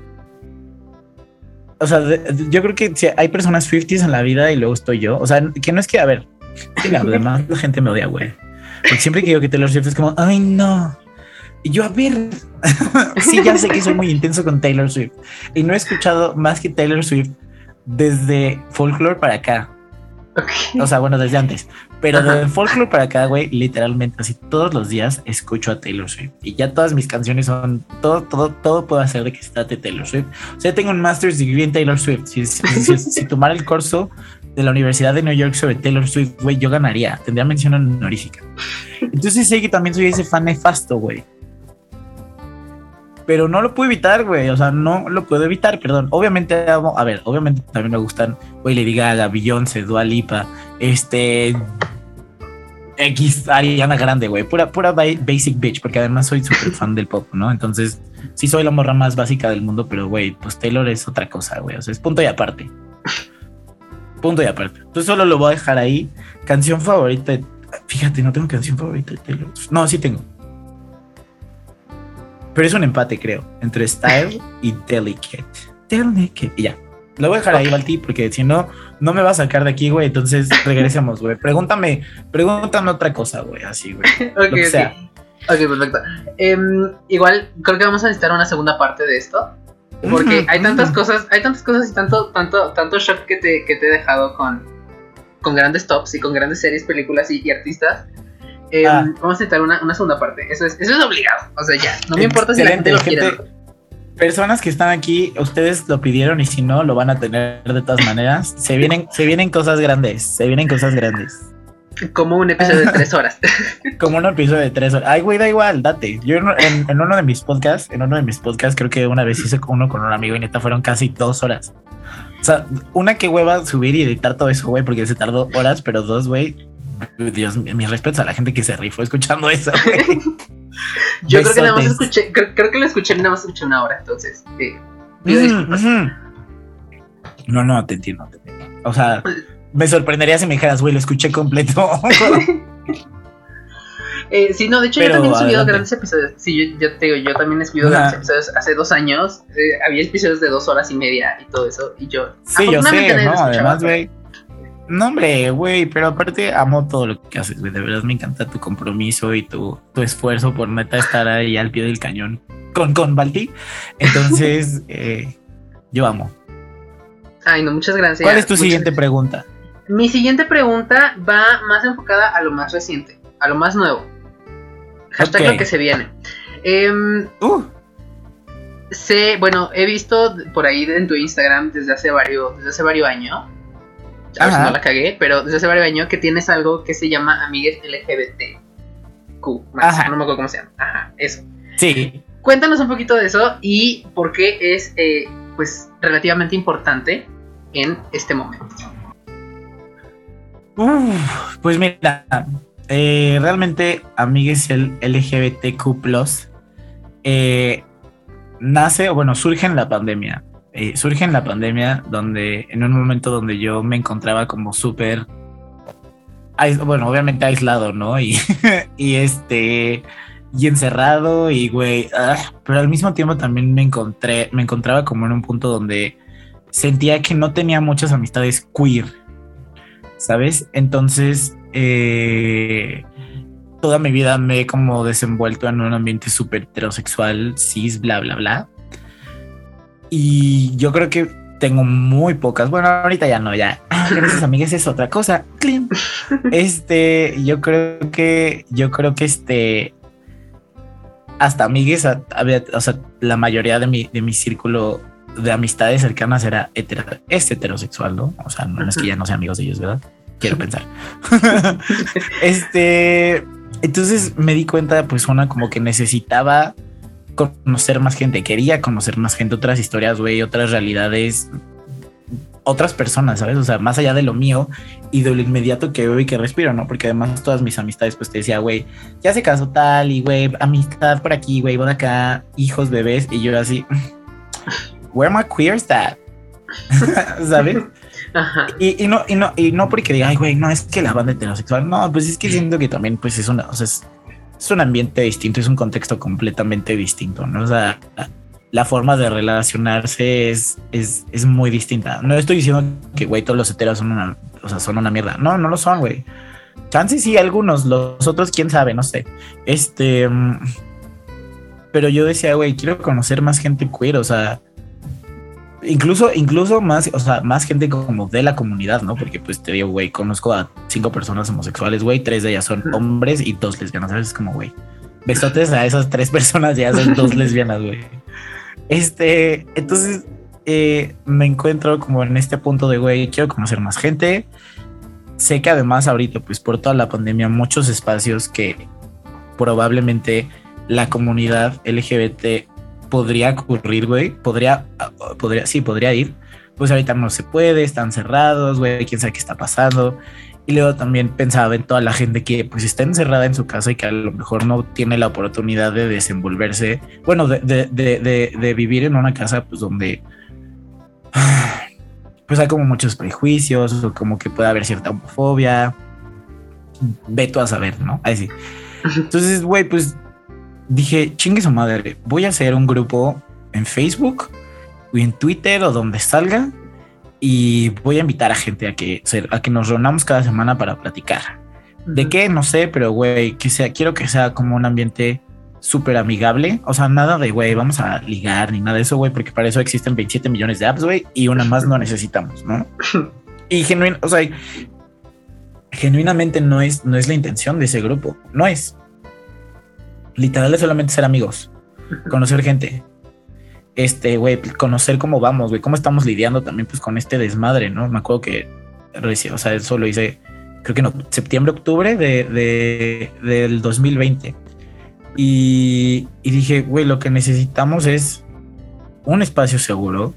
O sea, yo creo que si hay personas Swifties en la vida y luego estoy yo. O sea, que no es que, a ver, Sí, la demás la gente me odia, güey. Porque siempre que digo que Taylor Swift es como, ay, no. Y yo, a ver, sí, ya sé que soy muy intenso con Taylor Swift. Y no he escuchado más que Taylor Swift desde folklore para acá. O sea, bueno, desde antes. Pero de folklore para acá, güey, literalmente, así todos los días escucho a Taylor Swift. Y ya todas mis canciones son, todo, todo, todo puedo hacer de que se trate Taylor Swift. O sea, tengo un master's degree en Taylor Swift. Si, si, si tomara el curso de la Universidad de New York sobre Taylor Swift, güey, yo ganaría, tendría mención honorífica. Entonces sé que también soy ese fan nefasto, güey. Pero no lo puedo evitar, güey. O sea, no lo puedo evitar, perdón. Obviamente a ver, obviamente también me gustan, güey, Lady Gaga, Beyoncé, Dua Lipa, este... X Ariana Grande, güey. Pura, pura basic bitch, porque además soy súper fan del pop, ¿no? Entonces, sí soy la morra más básica del mundo, pero, güey, pues Taylor es otra cosa, güey. O sea, es punto y aparte. Punto y aparte. Entonces solo lo voy a dejar ahí. Canción favorita. Fíjate, no tengo canción favorita de Taylor. No, sí tengo. Pero es un empate, creo, entre Style y Delicate. Delicate. Y ya. Lo voy a dejar ahí, Balti, porque si no, no me va a sacar de aquí, güey. Entonces regresemos, güey. Pregúntame, pregúntame otra cosa, güey. Así, güey. ok, Lo sea. ok, perfecto. Em, igual, creo que vamos a necesitar una segunda parte de esto. Porque hay tantas cosas, hay tantas cosas y tanto, tanto, tanto shock que te, que te he dejado con, con grandes tops y con grandes series, películas y, artistas. Eh, Ah. Vamos a intentar una, una segunda parte. Eso es, eso es obligado. O sea, ya. No me importa si la gente lo quiere. Personas que están aquí, ustedes lo pidieron y si no, lo van a tener de todas maneras. Se vienen, se vienen cosas grandes, se vienen cosas grandes. Como un episodio de tres horas. Como un episodio de tres horas. Ay, güey, da igual, date. Yo en- en uno de mis podcasts, en uno de mis podcasts, creo que una vez hice uno con un amigo y neta fueron casi dos horas. O sea, una que hueva subir y editar todo eso, güey, porque se tardó horas, pero dos, güey. Dios, mis respetos a la gente que se rifó escuchando eso, güey. Yo creo que nada más escuché, creo, creo que lo escuché y nada más escuché una hora. Entonces, eh, pido ujú. No, no, te entiendo, te entiendo. O sea, me sorprendería si me dijeras, güey, lo escuché completo. Eh, sí, no, de hecho Pero, yo también he subido adelante. grandes episodios. Sí, yo, yo te digo, yo también he subido grandes episodios hace dos años. Eh, había episodios de dos horas y media y todo eso. Y yo, sí, yo sé, ¿no? Además, güey. No, hombre, güey, pero aparte amo todo lo que haces, güey. De verdad me encanta tu compromiso y tu, tu esfuerzo por neta estar ahí al pie del cañón con, con Balti. Entonces, eh, yo amo. Ay, no, muchas gracias. ¿Cuál es tu Muchas siguiente gracias. pregunta? Mi siguiente pregunta va más enfocada a lo más reciente, a lo más nuevo. Hashtag lo que se viene. Uh, sé, bueno, he visto por ahí en tu Instagram desde hace varios, desde hace varios años. A ver si no la cagué, pero desde hace varios años que tienes algo que se llama Amigues LGBTQ. más, Ajá. No me acuerdo cómo se llama. Ajá, eso. sí. Cuéntanos un poquito de eso y por qué es, eh, pues, relativamente importante en este momento. Uf, pues mira, eh, realmente Amigues LGBTQ eh, nace, o bueno, surge en la pandemia. Eh, surge en la pandemia donde, en un momento donde yo me encontraba como súper, bueno, obviamente aislado, ¿no? Y, y este, y encerrado y güey, ah, pero al mismo tiempo también me encontré, me encontraba como en un punto donde sentía que no tenía muchas amistades queer. ¿sabes? Entonces, eh, toda mi vida me he como desenvuelto en un ambiente súper heterosexual, cis, bla, bla, bla. Y yo creo que tengo muy pocas, bueno, ahorita ya no, ya, gracias amigas, es otra cosa. Este, yo creo que, yo creo que este, hasta amigues, había, o sea, la mayoría de mi, de mi círculo de amistades cercanas era hetero- es heterosexual, ¿no? O sea, no es que ya no sean amigos de ellos, ¿verdad? Quiero pensar. este, entonces me di cuenta, pues, una como que necesitaba conocer más gente, quería conocer más gente, otras historias, güey, otras realidades, otras personas, ¿sabes? O sea, más allá de lo mío y de lo inmediato que veo y que respiro, ¿no? Porque además todas mis amistades, pues te decía, güey, ya se casó tal y, güey, amistad por aquí, güey, boda acá, hijos, bebés, y yo así, where my queer that? ¿Sabes? Ajá. Y, y no, y no, y no porque diga, ay, güey, no es que la banda heterosexual, no, pues es que siento que también, pues es una, o sea, es, es un ambiente distinto, es un contexto completamente distinto, ¿no? O sea, la forma de relacionarse es, es, es muy distinta. No estoy diciendo que, güey, todos los heteros son una, o sea, son una mierda. No, no lo son, güey. Chances sí, algunos, los otros, quién sabe, no sé. Este, mm, pero yo decía, güey, quiero conocer más gente queer, o sea, incluso, incluso más, o sea, más gente como de la comunidad, ¿no? Porque pues te digo, güey, conozco a cinco personas homosexuales, güey, tres de ellas son hombres y dos lesbianas, ¿sabes? Es como, güey, besotes a esas tres personas, ya son dos lesbianas, güey. Este, entonces eh, me encuentro como en este punto de, güey, quiero conocer más gente. Sé que además ahorita, pues por toda la pandemia, muchos espacios que probablemente la comunidad LGBT podría ocurrir, güey, podría, podría, sí, podría ir. Pues ahorita no se puede, están cerrados, güey, quién sabe qué está pasando. Y luego también pensaba en toda la gente que pues está encerrada en su casa y que a lo mejor no tiene la oportunidad de desenvolverse, bueno, de, de, de, de, de vivir en una casa pues donde pues hay como muchos prejuicios o como que puede haber cierta homofobia. Veto a saber, ¿no? Ahí sí. Entonces, güey, pues dije, chingue su madre, voy a hacer un grupo en Facebook o en Twitter o donde salga y voy a invitar a gente a que, a que nos reunamos cada semana para platicar. ¿De qué? No sé, pero güey, que sea, quiero que sea como un ambiente súper amigable. O sea, nada de güey, vamos a ligar ni nada de eso, güey, porque para eso existen 27 millones de apps, güey, y una más no necesitamos, ¿no? Y genuino, o sea, genuinamente no es, no es la intención de ese grupo, no es. Literal es solamente ser amigos, conocer gente, este, güey, conocer cómo vamos, güey, cómo estamos lidiando también pues con este desmadre, ¿no? Me acuerdo que, o sea, eso lo hice, creo que no, septiembre, octubre de, de del 2020. Y, y dije, güey, lo que necesitamos es un espacio seguro,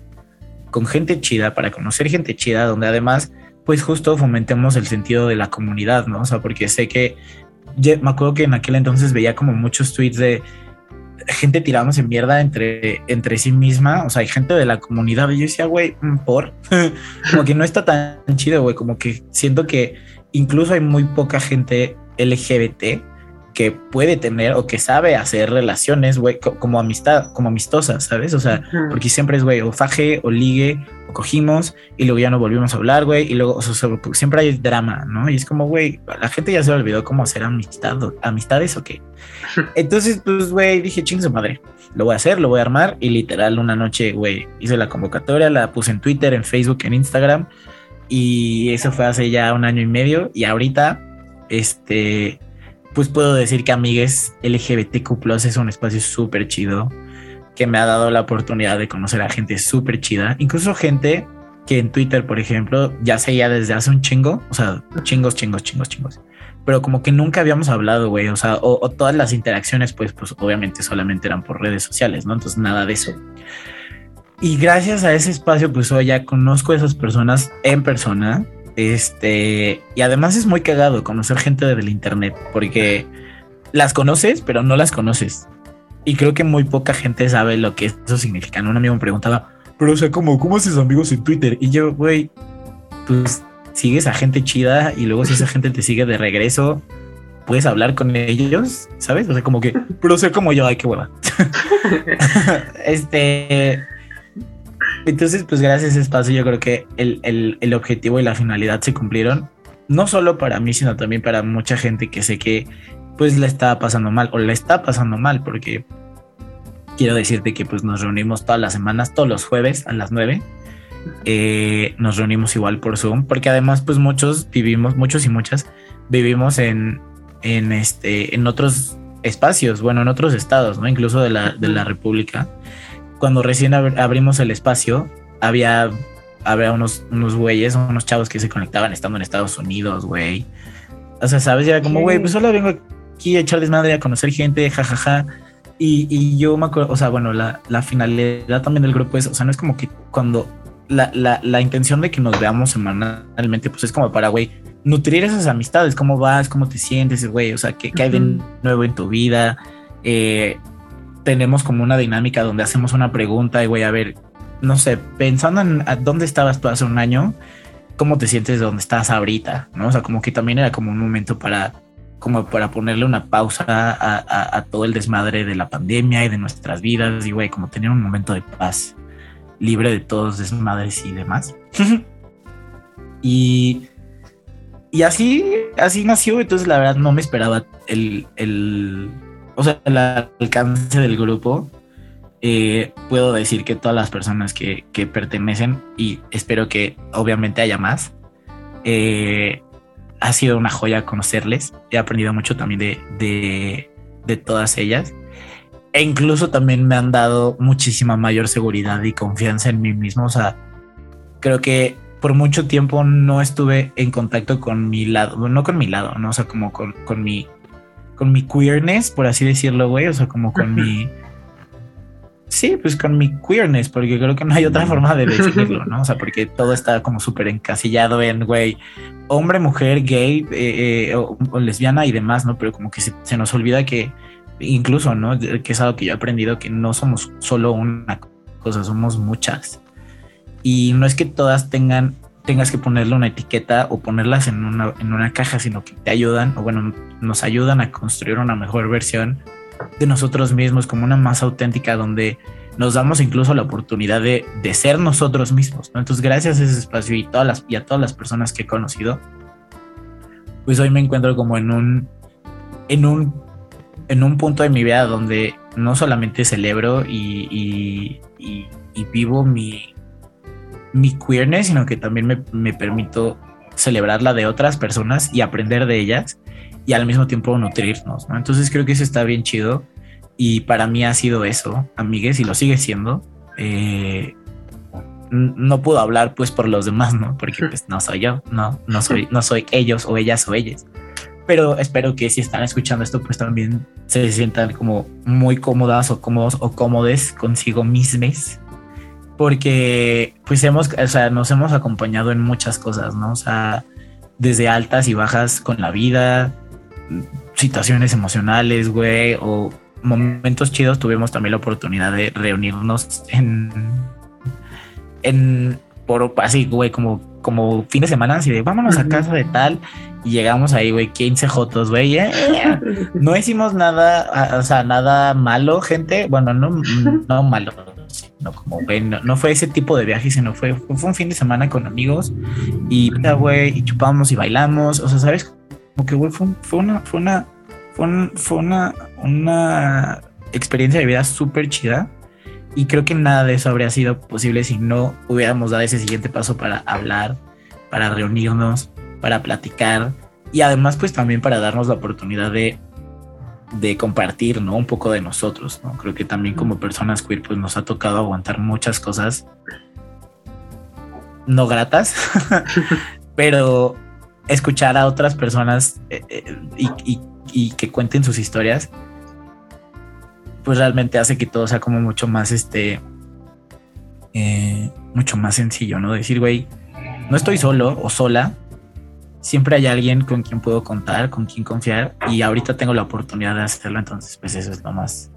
con gente chida, para conocer gente chida, donde además, pues justo fomentemos el sentido de la comunidad, ¿no? O sea, porque sé que, me acuerdo que en aquel entonces veía como muchos tweets de gente tirándose mierda entre, entre sí misma, o sea, hay gente de la comunidad, y yo decía, güey, mm, por, como que no está tan chido, güey, como que siento que incluso hay muy poca gente LGBT que puede tener o que sabe hacer relaciones, güey, como amistad, como amistosas, ¿sabes? O sea, porque siempre es, güey, o faje, o ligue, o cogimos, y luego ya no volvimos a hablar, güey, y luego, o sea, siempre hay drama, ¿no? Y es como, güey, la gente ya se olvidó cómo hacer amistad, amistades o qué. Entonces, pues, güey, dije, ching su madre, lo voy a hacer, lo voy a armar, y literal, una noche, güey, hice la convocatoria, la puse en Twitter, en Facebook, en Instagram, y eso fue hace ya un año y medio, y ahorita, este pues puedo decir que Amigues LGBTQ es un espacio súper chido que me ha dado la oportunidad de conocer a gente súper chida, incluso gente que en Twitter, por ejemplo, ya seguía desde hace un chingo, o sea, chingos, chingos, chingos, chingos, pero como que nunca habíamos hablado, güey, o sea, o, todas las interacciones, pues, pues obviamente solamente eran por redes sociales, ¿no? Entonces nada de eso. Y gracias a ese espacio, pues hoy ya conozco a esas personas en persona este, y además es muy cagado conocer gente del internet, porque las conoces, pero no las conoces. Y creo que muy poca gente sabe lo que eso significa. Un amigo me preguntaba, pero o sea, ¿cómo, cómo haces amigos en Twitter? Y yo, güey, pues sigues a gente chida y luego si esa gente te sigue de regreso, puedes hablar con ellos, ¿sabes? O sea, como que, pero sé como yo, ay, qué hueva. este, entonces, pues gracias a ese espacio yo creo que el, objetivo y la finalidad se cumplieron, no solo para mí, sino también para mucha gente que sé que pues la estaba pasando mal o la está pasando mal, porque quiero decirte que pues nos reunimos todas las semanas, todos los jueves a las 9. Eh, nos reunimos igual por Zoom, porque además pues muchos vivimos, muchos y muchas vivimos en, en, este, en otros espacios, bueno, en otros estados, ¿no? Incluso de la, de la República cuando recién abrimos el espacio, había, había unos, unos güeyes, unos chavos que se conectaban estando en Estados Unidos, güey. O sea, ¿sabes? Ya como, güey, pues solo vengo aquí a echar desmadre, a conocer gente, jajaja. Y, y yo me acuerdo, o sea, bueno, la, la, finalidad también del grupo es, o sea, no es como que cuando la, la, la intención de que nos veamos semanalmente, pues es como para, güey, nutrir esas amistades, cómo vas, cómo te sientes, güey, o sea, qué, qué hay de nuevo en tu vida, eh, tenemos como una dinámica donde hacemos una pregunta y voy a ver, no sé, pensando en dónde estabas tú hace un año, cómo te sientes de donde estás ahorita, ¿no? O sea, como que también era como un momento para como para ponerle una pausa a, todo el desmadre de la pandemia y de nuestras vidas y güey, como tener un momento de paz libre de todos desmadres y demás. y, y así, así nació, entonces la verdad no me esperaba el, el o sea, el alcance del grupo, eh, puedo decir que todas las personas que, pertenecen, y espero que obviamente haya más, eh, ha sido una joya conocerles. He aprendido mucho también de, de, todas ellas. E incluso también me han dado muchísima mayor seguridad y confianza en mí mismo. O sea, creo que por mucho tiempo no estuve en contacto con mi lado, no con mi lado, ¿no? O sea, como con, con mi con mi queerness, por así decirlo, güey, o sea, como con mi... Sí, pues con mi queerness, porque creo que no hay otra forma de decirlo, ¿no? O sea, porque todo está como súper encasillado en, güey, hombre, mujer, gay, eh, eh, o, lesbiana y demás, ¿no? Pero como que se, nos olvida que incluso, ¿no? Que es algo que yo he aprendido, que no somos solo una cosa, somos muchas. Y no es que todas tengan tengas que ponerle una etiqueta o ponerlas en una, en una caja, sino que te ayudan, o bueno, nos ayudan a construir una mejor versión de nosotros mismos, como una más auténtica, donde nos damos incluso la oportunidad de, de ser nosotros mismos. Entonces, gracias a ese espacio y, todas las, y a todas las personas que he conocido, pues hoy me encuentro como en un, en un, en un punto de mi vida donde no solamente celebro y, y vivo mi, mi queerness, sino que también me, me permito celebrar la de otras personas y aprender de ellas y al mismo tiempo nutrirnos, ¿no? Entonces creo que eso está bien chido y para mí ha sido eso, amigues, y lo sigue siendo. Eh, no puedo hablar pues por los demás, ¿no? Porque pues no soy yo, no, no soy, no soy ellos o ellas o ellas. Pero espero que si están escuchando esto, pues también se sientan como muy cómodas o cómodos o cómodes consigo mismes. Porque pues hemos, o sea, nos hemos acompañado en muchas cosas, ¿no? O sea, desde altas y bajas con la vida, situaciones emocionales, güey, o momentos chidos, tuvimos también la oportunidad de reunirnos en en por así, güey, como, como fin de semana, así de vámonos a casa de tal. Y llegamos ahí, güey, 15 jotos, güey. No hicimos nada, o sea, nada malo, gente. Bueno, no, no malo, no como, güey, no, fue ese tipo de viaje, sino fue, fue un fin de semana con amigos. Y, güey, y chupamos y bailamos. O sea, ¿sabes? Como que, fue, fue, una, fue una, fue, fue una, una experiencia de vida súper chida y creo que nada de eso habría sido posible si no hubiéramos dado ese siguiente paso para hablar, para reunirnos, para platicar y además pues también para darnos la oportunidad de, de compartir, ¿no? Un poco de nosotros, ¿no? Creo que también como personas queer pues nos ha tocado aguantar muchas cosas no gratas, pero escuchar a otras personas eh, eh, y, y que cuenten sus historias pues realmente hace que todo sea como mucho más, este, eh, mucho más sencillo, ¿no? Decir, güey, no estoy solo o sola, siempre hay alguien con quien puedo contar, con quien confiar y ahorita tengo la oportunidad de hacerlo, entonces pues eso es lo más,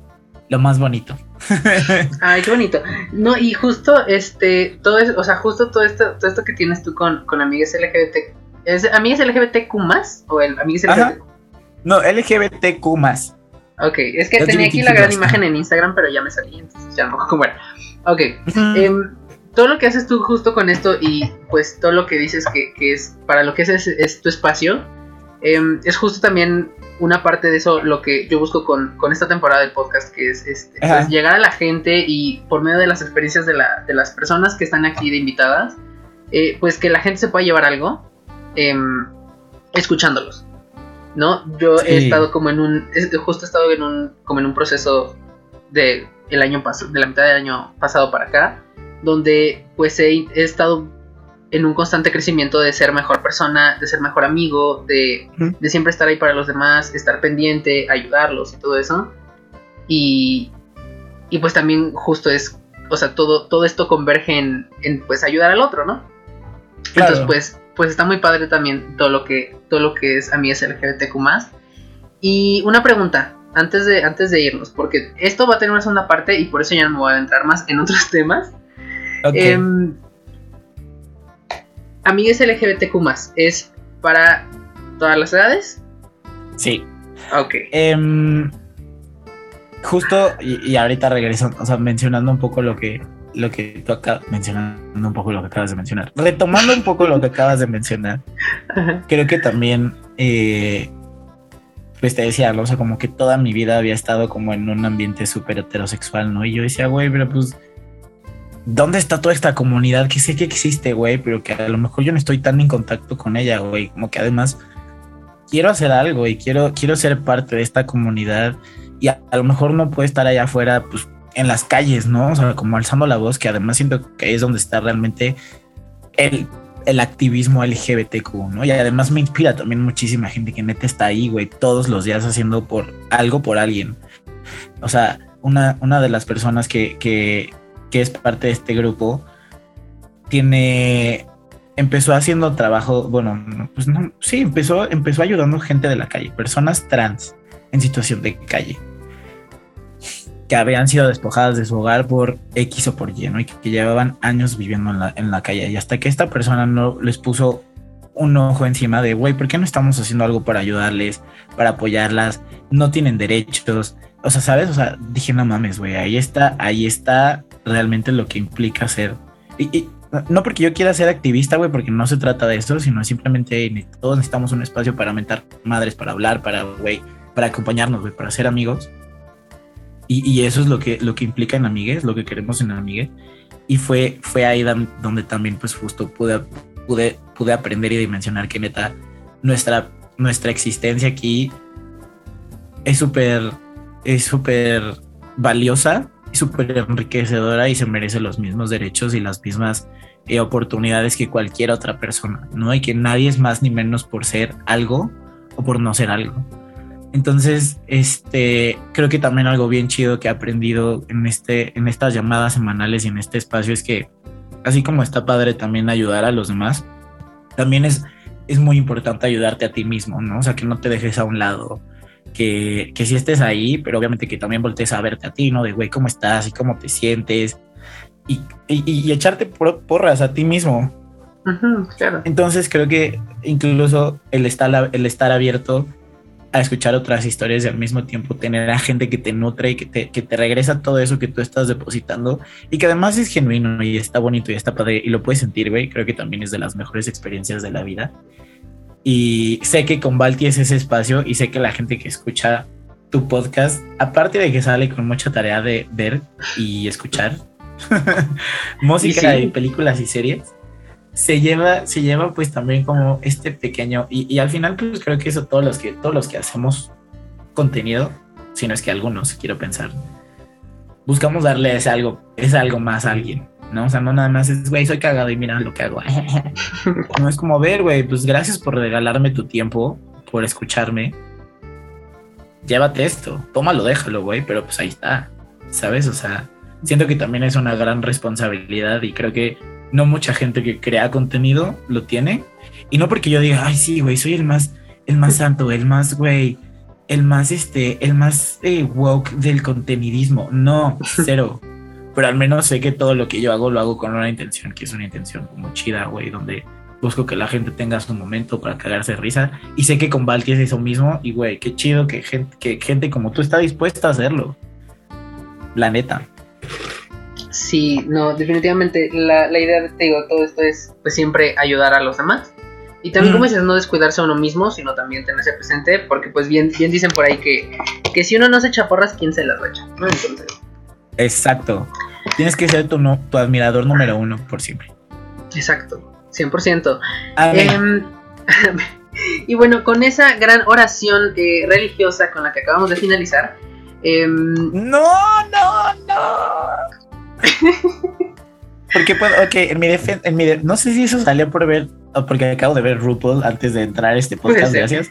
lo más bonito. Ay, qué bonito. No, y justo este, todo eso, o sea, justo todo esto, todo esto que tienes tú con, con amigas LGBT, ¿es amigas LGBTQ más o el amigas LGBT? No, LGBTQ más. Ok, es que tenía aquí la gran imagen en Instagram, pero ya me salí, entonces ya no. Bueno, ok. Todo lo que haces tú justo con esto y pues todo lo que dices que, es para lo que es, es tu espacio, em, es justo también una parte de eso lo que yo busco con, esta temporada del podcast, que es este, pues, llegar a la gente y por medio de las experiencias de, la, de las personas que están aquí de invitadas, eh, pues que la gente se pueda llevar algo em, escuchándolos. ¿no? Yo he estado como en un, justo he estado en un, como en un proceso de el año pasado, de la mitad del año pasado para acá, donde pues he, estado en un constante crecimiento de ser mejor persona, de ser mejor amigo, de, de, siempre estar ahí para los demás, estar pendiente, ayudarlos y todo eso. Y, y pues también justo es, o sea, todo, todo esto converge en, en pues ayudar al otro, ¿no? Entonces pues pues está muy padre también todo lo que, todo lo que es a mí es LGBTQ Y una pregunta, antes de, antes de irnos, porque esto va a tener una segunda parte y por eso ya no me voy a adentrar más en otros temas. Okay. Eh, Amigues LGBTQ ¿es para todas las edades? Sí. Ok. Em, justo, y, y, ahorita regreso, o sea, mencionando un poco lo que, lo que tú acabas mencionando un poco lo que acabas de mencionar. Retomando un poco lo que acabas de mencionar, creo que también, eh, pues te decía, o sea, como que toda mi vida había estado como en un ambiente súper heterosexual, ¿no? Y yo decía, güey, pero pues, ¿dónde está toda esta comunidad que sé que existe, güey? Pero que a lo mejor yo no estoy tan en contacto con ella, güey. Como que además quiero hacer algo y quiero, quiero ser parte de esta comunidad y a, lo mejor no puedo estar allá afuera, pues en las calles, ¿no? O sea, como alzando la voz, que además siento que es donde está realmente el, el activismo LGBTQ, ¿no? Y además me inspira también muchísima gente que neta está ahí, güey, todos los días haciendo por algo por alguien. O sea, una, una de las personas que, que, que es parte de este grupo tiene empezó haciendo trabajo, bueno, pues no, sí, empezó, empezó ayudando gente de la calle, personas trans en situación de calle que habían sido despojadas de su hogar por X o por Y, ¿no? Y que, llevaban años viviendo en la, en la, calle. Y hasta que esta persona no les puso un ojo encima de, güey, ¿por qué no estamos haciendo algo para ayudarles, para apoyarlas? No tienen derechos. O sea, ¿sabes? O sea, dije, no mames, güey, ahí está, ahí está realmente lo que implica ser. Y, no porque yo quiera ser activista, güey, porque no se trata de eso, sino simplemente todos necesitamos un espacio para mentar madres, para hablar, para, güey, para acompañarnos, güey, para ser amigos. Y, eso es lo que, lo que implica en Amigues, lo que queremos en Amigues. Y fue, fue ahí donde también, pues justo pude, pude, pude aprender y dimensionar que neta, nuestra, nuestra existencia aquí es súper, es súper valiosa y súper enriquecedora y se merece los mismos derechos y las mismas eh, oportunidades que cualquier otra persona, ¿no? Y que nadie es más ni menos por ser algo o por no ser algo. Entonces, este, creo que también algo bien chido que he aprendido en, este, en estas llamadas semanales y en este espacio es que, así como está padre también ayudar a los demás, también es, es muy importante ayudarte a ti mismo, ¿no? O sea, que no te dejes a un lado, que, que si estés ahí, pero obviamente que también voltees a verte a ti, ¿no? De, güey, ¿cómo estás y cómo te sientes? Y, y, echarte porras a ti mismo. claro. Entonces creo que incluso el estar, el estar abierto a escuchar otras historias y al mismo tiempo tener a gente que te nutre y que te, que te regresa todo eso que tú estás depositando y que además es genuino y está bonito y está padre y lo puedes sentir, güey. Creo que también es de las mejores experiencias de la vida. Y sé que con Balti es ese espacio y sé que la gente que escucha tu podcast, aparte de que sale con mucha tarea de ver y escuchar música y, películas y series, se lleva, se lleva pues también como este pequeño, y, al final pues creo que eso todos los que, todos los que hacemos contenido, si no es que algunos, quiero pensar, buscamos darle ese algo, ese algo más a alguien, ¿no? O sea, no nada más es, güey, soy cagado y mira lo que hago. no es como, ver, güey, pues gracias por regalarme tu tiempo, por escucharme. Llévate esto, tómalo, déjalo, güey, pero pues ahí está, ¿sabes? O sea, siento que también es una gran responsabilidad y creo que no mucha gente que crea contenido lo tiene. Y no porque yo diga, ay, sí, güey, soy el más, el más santo, el más, güey, el más, este, el más eh, woke del contenidismo. No, cero. Pero al menos sé que todo lo que yo hago lo hago con una intención, que es una intención como chida, güey, donde busco que la gente tenga su momento para cagarse de risa. Y sé que con Valky es eso mismo. Y, güey, qué chido que gente, que gente como tú está dispuesta a hacerlo. La neta. Sí, no, definitivamente la, la idea de te digo, todo esto es pues siempre ayudar a los demás. Y también, como dices, no descuidarse a uno mismo, sino también tenerse presente, porque pues bien, bien dicen por ahí que, que si uno no se echa porras, ¿quién se las va a echar? Entonces... Exacto. Tienes que ser tu, no, tu admirador número uno por siempre. Exacto, 100%. Eh, y bueno, con esa gran oración eh, religiosa con la que acabamos de finalizar. Eh, no, no, no. Porque puedo, ok, en mi defensa, en mi no sé si eso salió por ver, o porque acabo de ver RuPaul antes de entrar a este podcast, gracias,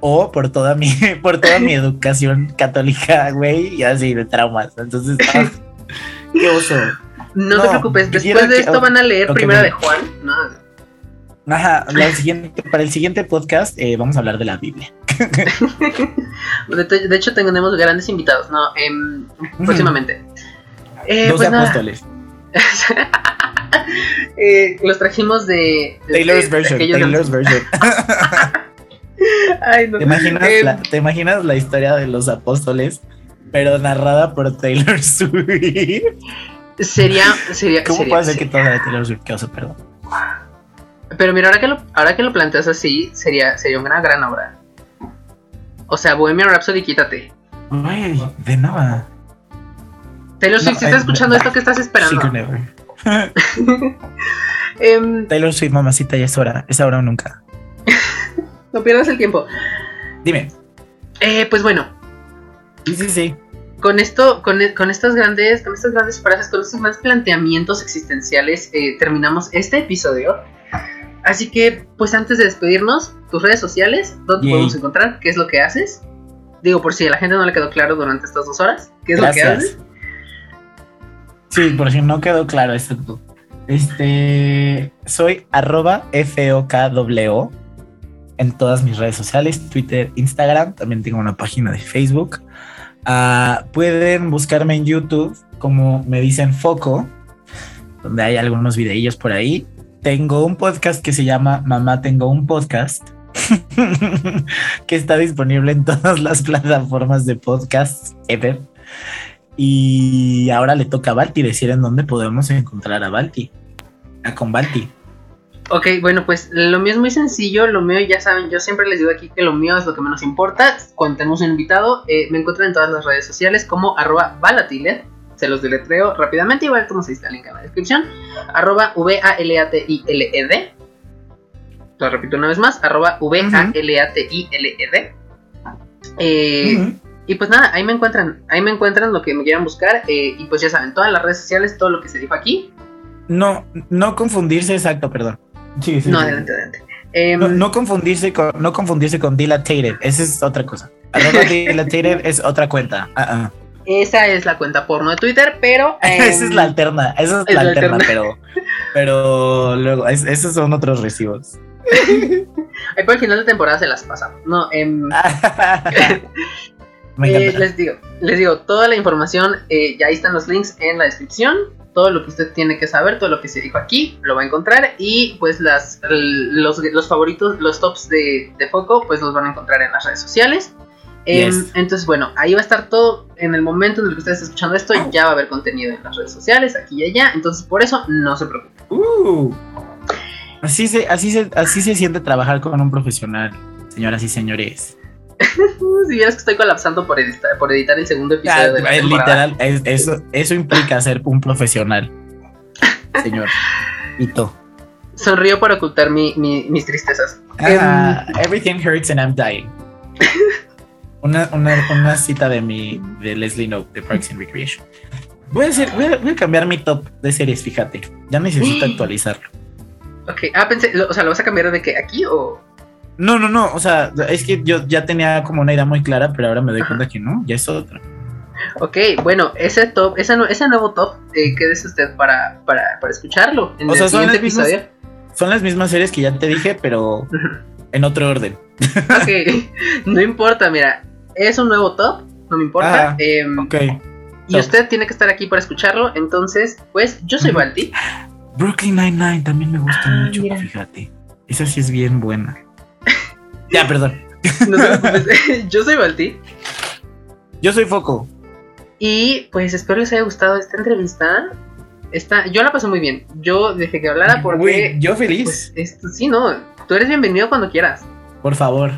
o por toda mi, por toda mi educación católica, güey, y así de traumas. Entonces, ah, qué oso. No, te preocupes, después de esto van a leer primero de Juan. No. Ajá, siguiente, para el siguiente podcast eh, vamos a hablar de la Biblia. de, hecho, tenemos grandes invitados, ¿no? Em, próximamente. Eh, pues apóstoles. eh, los trajimos de, Taylor's version. Taylor's version. Ay, no. ¿Te, imaginas eh, la, ¿Te imaginas la historia de los apóstoles, pero narrada por Taylor Swift? Sería, sería. ¿Cómo sería, puede ser que todo de Taylor Swift cause, perdón? Pero mira, ahora que lo, ahora que lo planteas así, sería, sería una gran obra. O sea, Bohemian Rhapsody, quítate. De nada. Taylor Swift, si estás escuchando esto, ¿qué estás esperando? um, Taylor Swift, mamacita, ya es hora. Es ahora o nunca. no pierdas el tiempo. Dime. Eh, pues bueno. Sí, sí, sí. Con esto, con, con, estas grandes, con estas grandes frases, con estos grandes planteamientos existenciales, eh, terminamos este episodio. Así que, pues antes de despedirnos, tus redes sociales, ¿dónde podemos encontrar? ¿Qué es lo que haces? Digo, por si a la gente no le quedó claro durante estas dos horas, ¿qué es lo que haces? Sí, por si no quedó claro, exacto. Este, soy arroba FOKW en todas mis redes sociales, Twitter, Instagram, también tengo una página de Facebook. Uh, pueden buscarme en YouTube como me dicen Foco, donde hay algunos videillos por ahí. Tengo un podcast que se llama Mamá Tengo un Podcast, que está disponible en todas las plataformas de podcasts ever. Y ahora le toca a Balti decir en dónde podemos encontrar a Balti. A con Balti. Ok, bueno, pues lo mío es muy sencillo. Lo mío, ya saben, yo siempre les digo aquí que lo mío es lo que menos importa. Cuando tenemos un invitado, eh, me encuentran en todas las redes sociales como arroba Balatile. Se los deletreo rápidamente, igual como se está el link en la descripción. Arroba V-A-L-A-T-I-L-E-D. lo repito una vez más, arroba V-A-L-A-T-I-L-E-D. Eh. Y pues nada, ahí me encuentran, ahí me encuentran lo que me quieran buscar. eh, y pues ya saben, todas las redes sociales, todo lo que se dijo aquí. No, no confundirse, exacto, perdón. Sí, sí, no, sí. adelante, adelante. Em, No, no confundirse con, no confundirse con Dilated, esa es otra cosa. Dilated es otra cuenta. Ah, ah. Esa es la cuenta porno de Twitter, pero. esa es em, la alterna, esa es, es la la alterna, alterna. pero, pero luego, es- esos son otros recibos. Ahí por el final de temporada se las pasamos. No, em, Me eh, les digo, les digo, toda la información, eh, ya ahí están los links en la descripción. Todo lo que usted tiene que saber, todo lo que se dijo aquí, lo va a encontrar. Y pues las, los, los favoritos, los tops de, de foco, pues los van a encontrar en las redes sociales. Em, Yes. Entonces, bueno, ahí va a estar todo. En el momento en el que ustedes estén escuchando esto, ya va a haber contenido en las redes sociales, aquí y allá. Entonces, por eso, no se preocupen. Uh. así, se, así, se, así se siente trabajar con un profesional, señoras y señores. Si vieras que estoy colapsando por editar, por editar el segundo Ah, episodio de la eh, literal, es- eso, eso implica ser un profesional, señor. Hito. Sonrío para ocultar mi- mi- mis tristezas. Ah, everything hurts and I'm dying. Una, una, una cita de mi de Leslie Knope de Parks and Recreation. Voy a, hacer, voy, a, voy a cambiar mi top de series, fíjate. Ya necesito actualizarlo. Ok, ah, pensé, lo- o sea, ¿lo vas a cambiar de que aquí o...? No, no, no. O sea, es que yo ya tenía como una idea muy clara, pero ahora me doy cuenta que no, ya es otra. Ok, bueno, ese top, ese, nu- ese nuevo top, eh, quédese usted para, para, para escucharlo en O el sea, son siguiente las mismas- episodio. Son las mismas series que ya te dije, pero en otro orden. ok, no importa, mira, es un nuevo top, no me importa. Ah, em, Ok. y top. usted tiene que estar aquí para escucharlo, entonces, pues, yo soy Ujú. Balti. Brooklyn Nine-Nine también me gusta Ah, mucho, mira. fíjate. Esa sí es bien buena. Ya, perdón. No te preocupes, yo soy Balti. Yo soy Foco. Y pues espero les haya gustado esta entrevista. Esta, yo la pasé muy bien. Yo dejé que hablara porque. Uy, yo feliz. pues, esto, sí, no. Tú eres bienvenido cuando quieras. Por favor.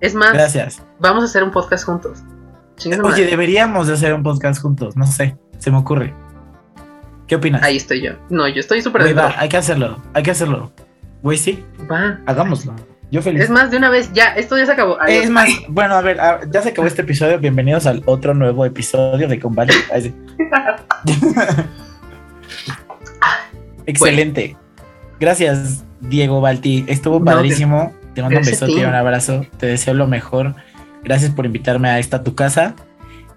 Es más, Gracias. vamos a hacer un podcast juntos. Oye, madre. deberíamos de hacer un podcast juntos. No sé, se me ocurre. ¿Qué opinas? Ahí estoy yo. No, yo estoy súper dentro. va, hay que hacerlo. Hay que hacerlo. Güey, sí, Va. hagámoslo. Yo feliz. Es más, de una vez, ya, esto ya se acabó. Adiós. Es más, bueno, a ver, a- ya se acabó este episodio. Bienvenidos al otro nuevo episodio de Combate. Sí. Excelente. Gracias, Diego Balti. Estuvo No, padrísimo. Te mando un besote y un abrazo. Te deseo lo mejor. Gracias por invitarme a esta tu casa.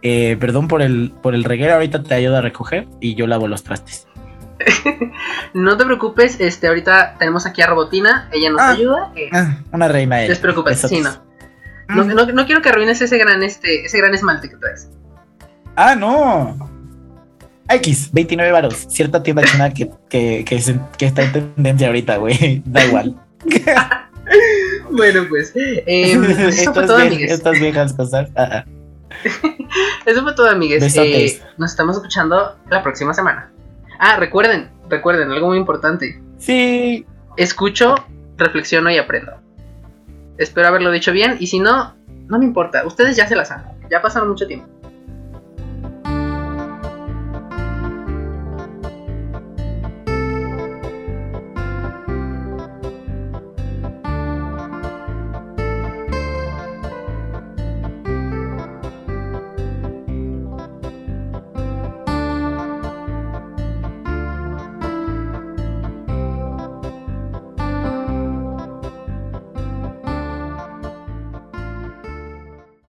Eh, perdón por el, por el reguero. Ahorita te ayudo a recoger y yo lavo los trastes. No te preocupes, este, ahorita tenemos aquí a Robotina, ella nos Ah. ayuda. eh, Ah, una reina. no ella. te preocupes, sí, no. No, Mm. no. no quiero que arruines ese gran, este, ese gran esmalte que traes. Ah, no. X, 29 varos. Cierta tienda china que, que, que, se- que está en tendencia ahorita, güey. Da igual. Bueno, pues, eh, eso fue todo, vie- amigues. estas viejas cosas. Ah. Eso fue todo, amigues. Eh, nos estamos escuchando la próxima semana. Ah, recuerden, recuerden, algo muy importante. Sí. Escucho, reflexiono y aprendo. Espero haberlo dicho bien y si no, no me importa. Ustedes ya se la saben. Ya pasaron mucho tiempo.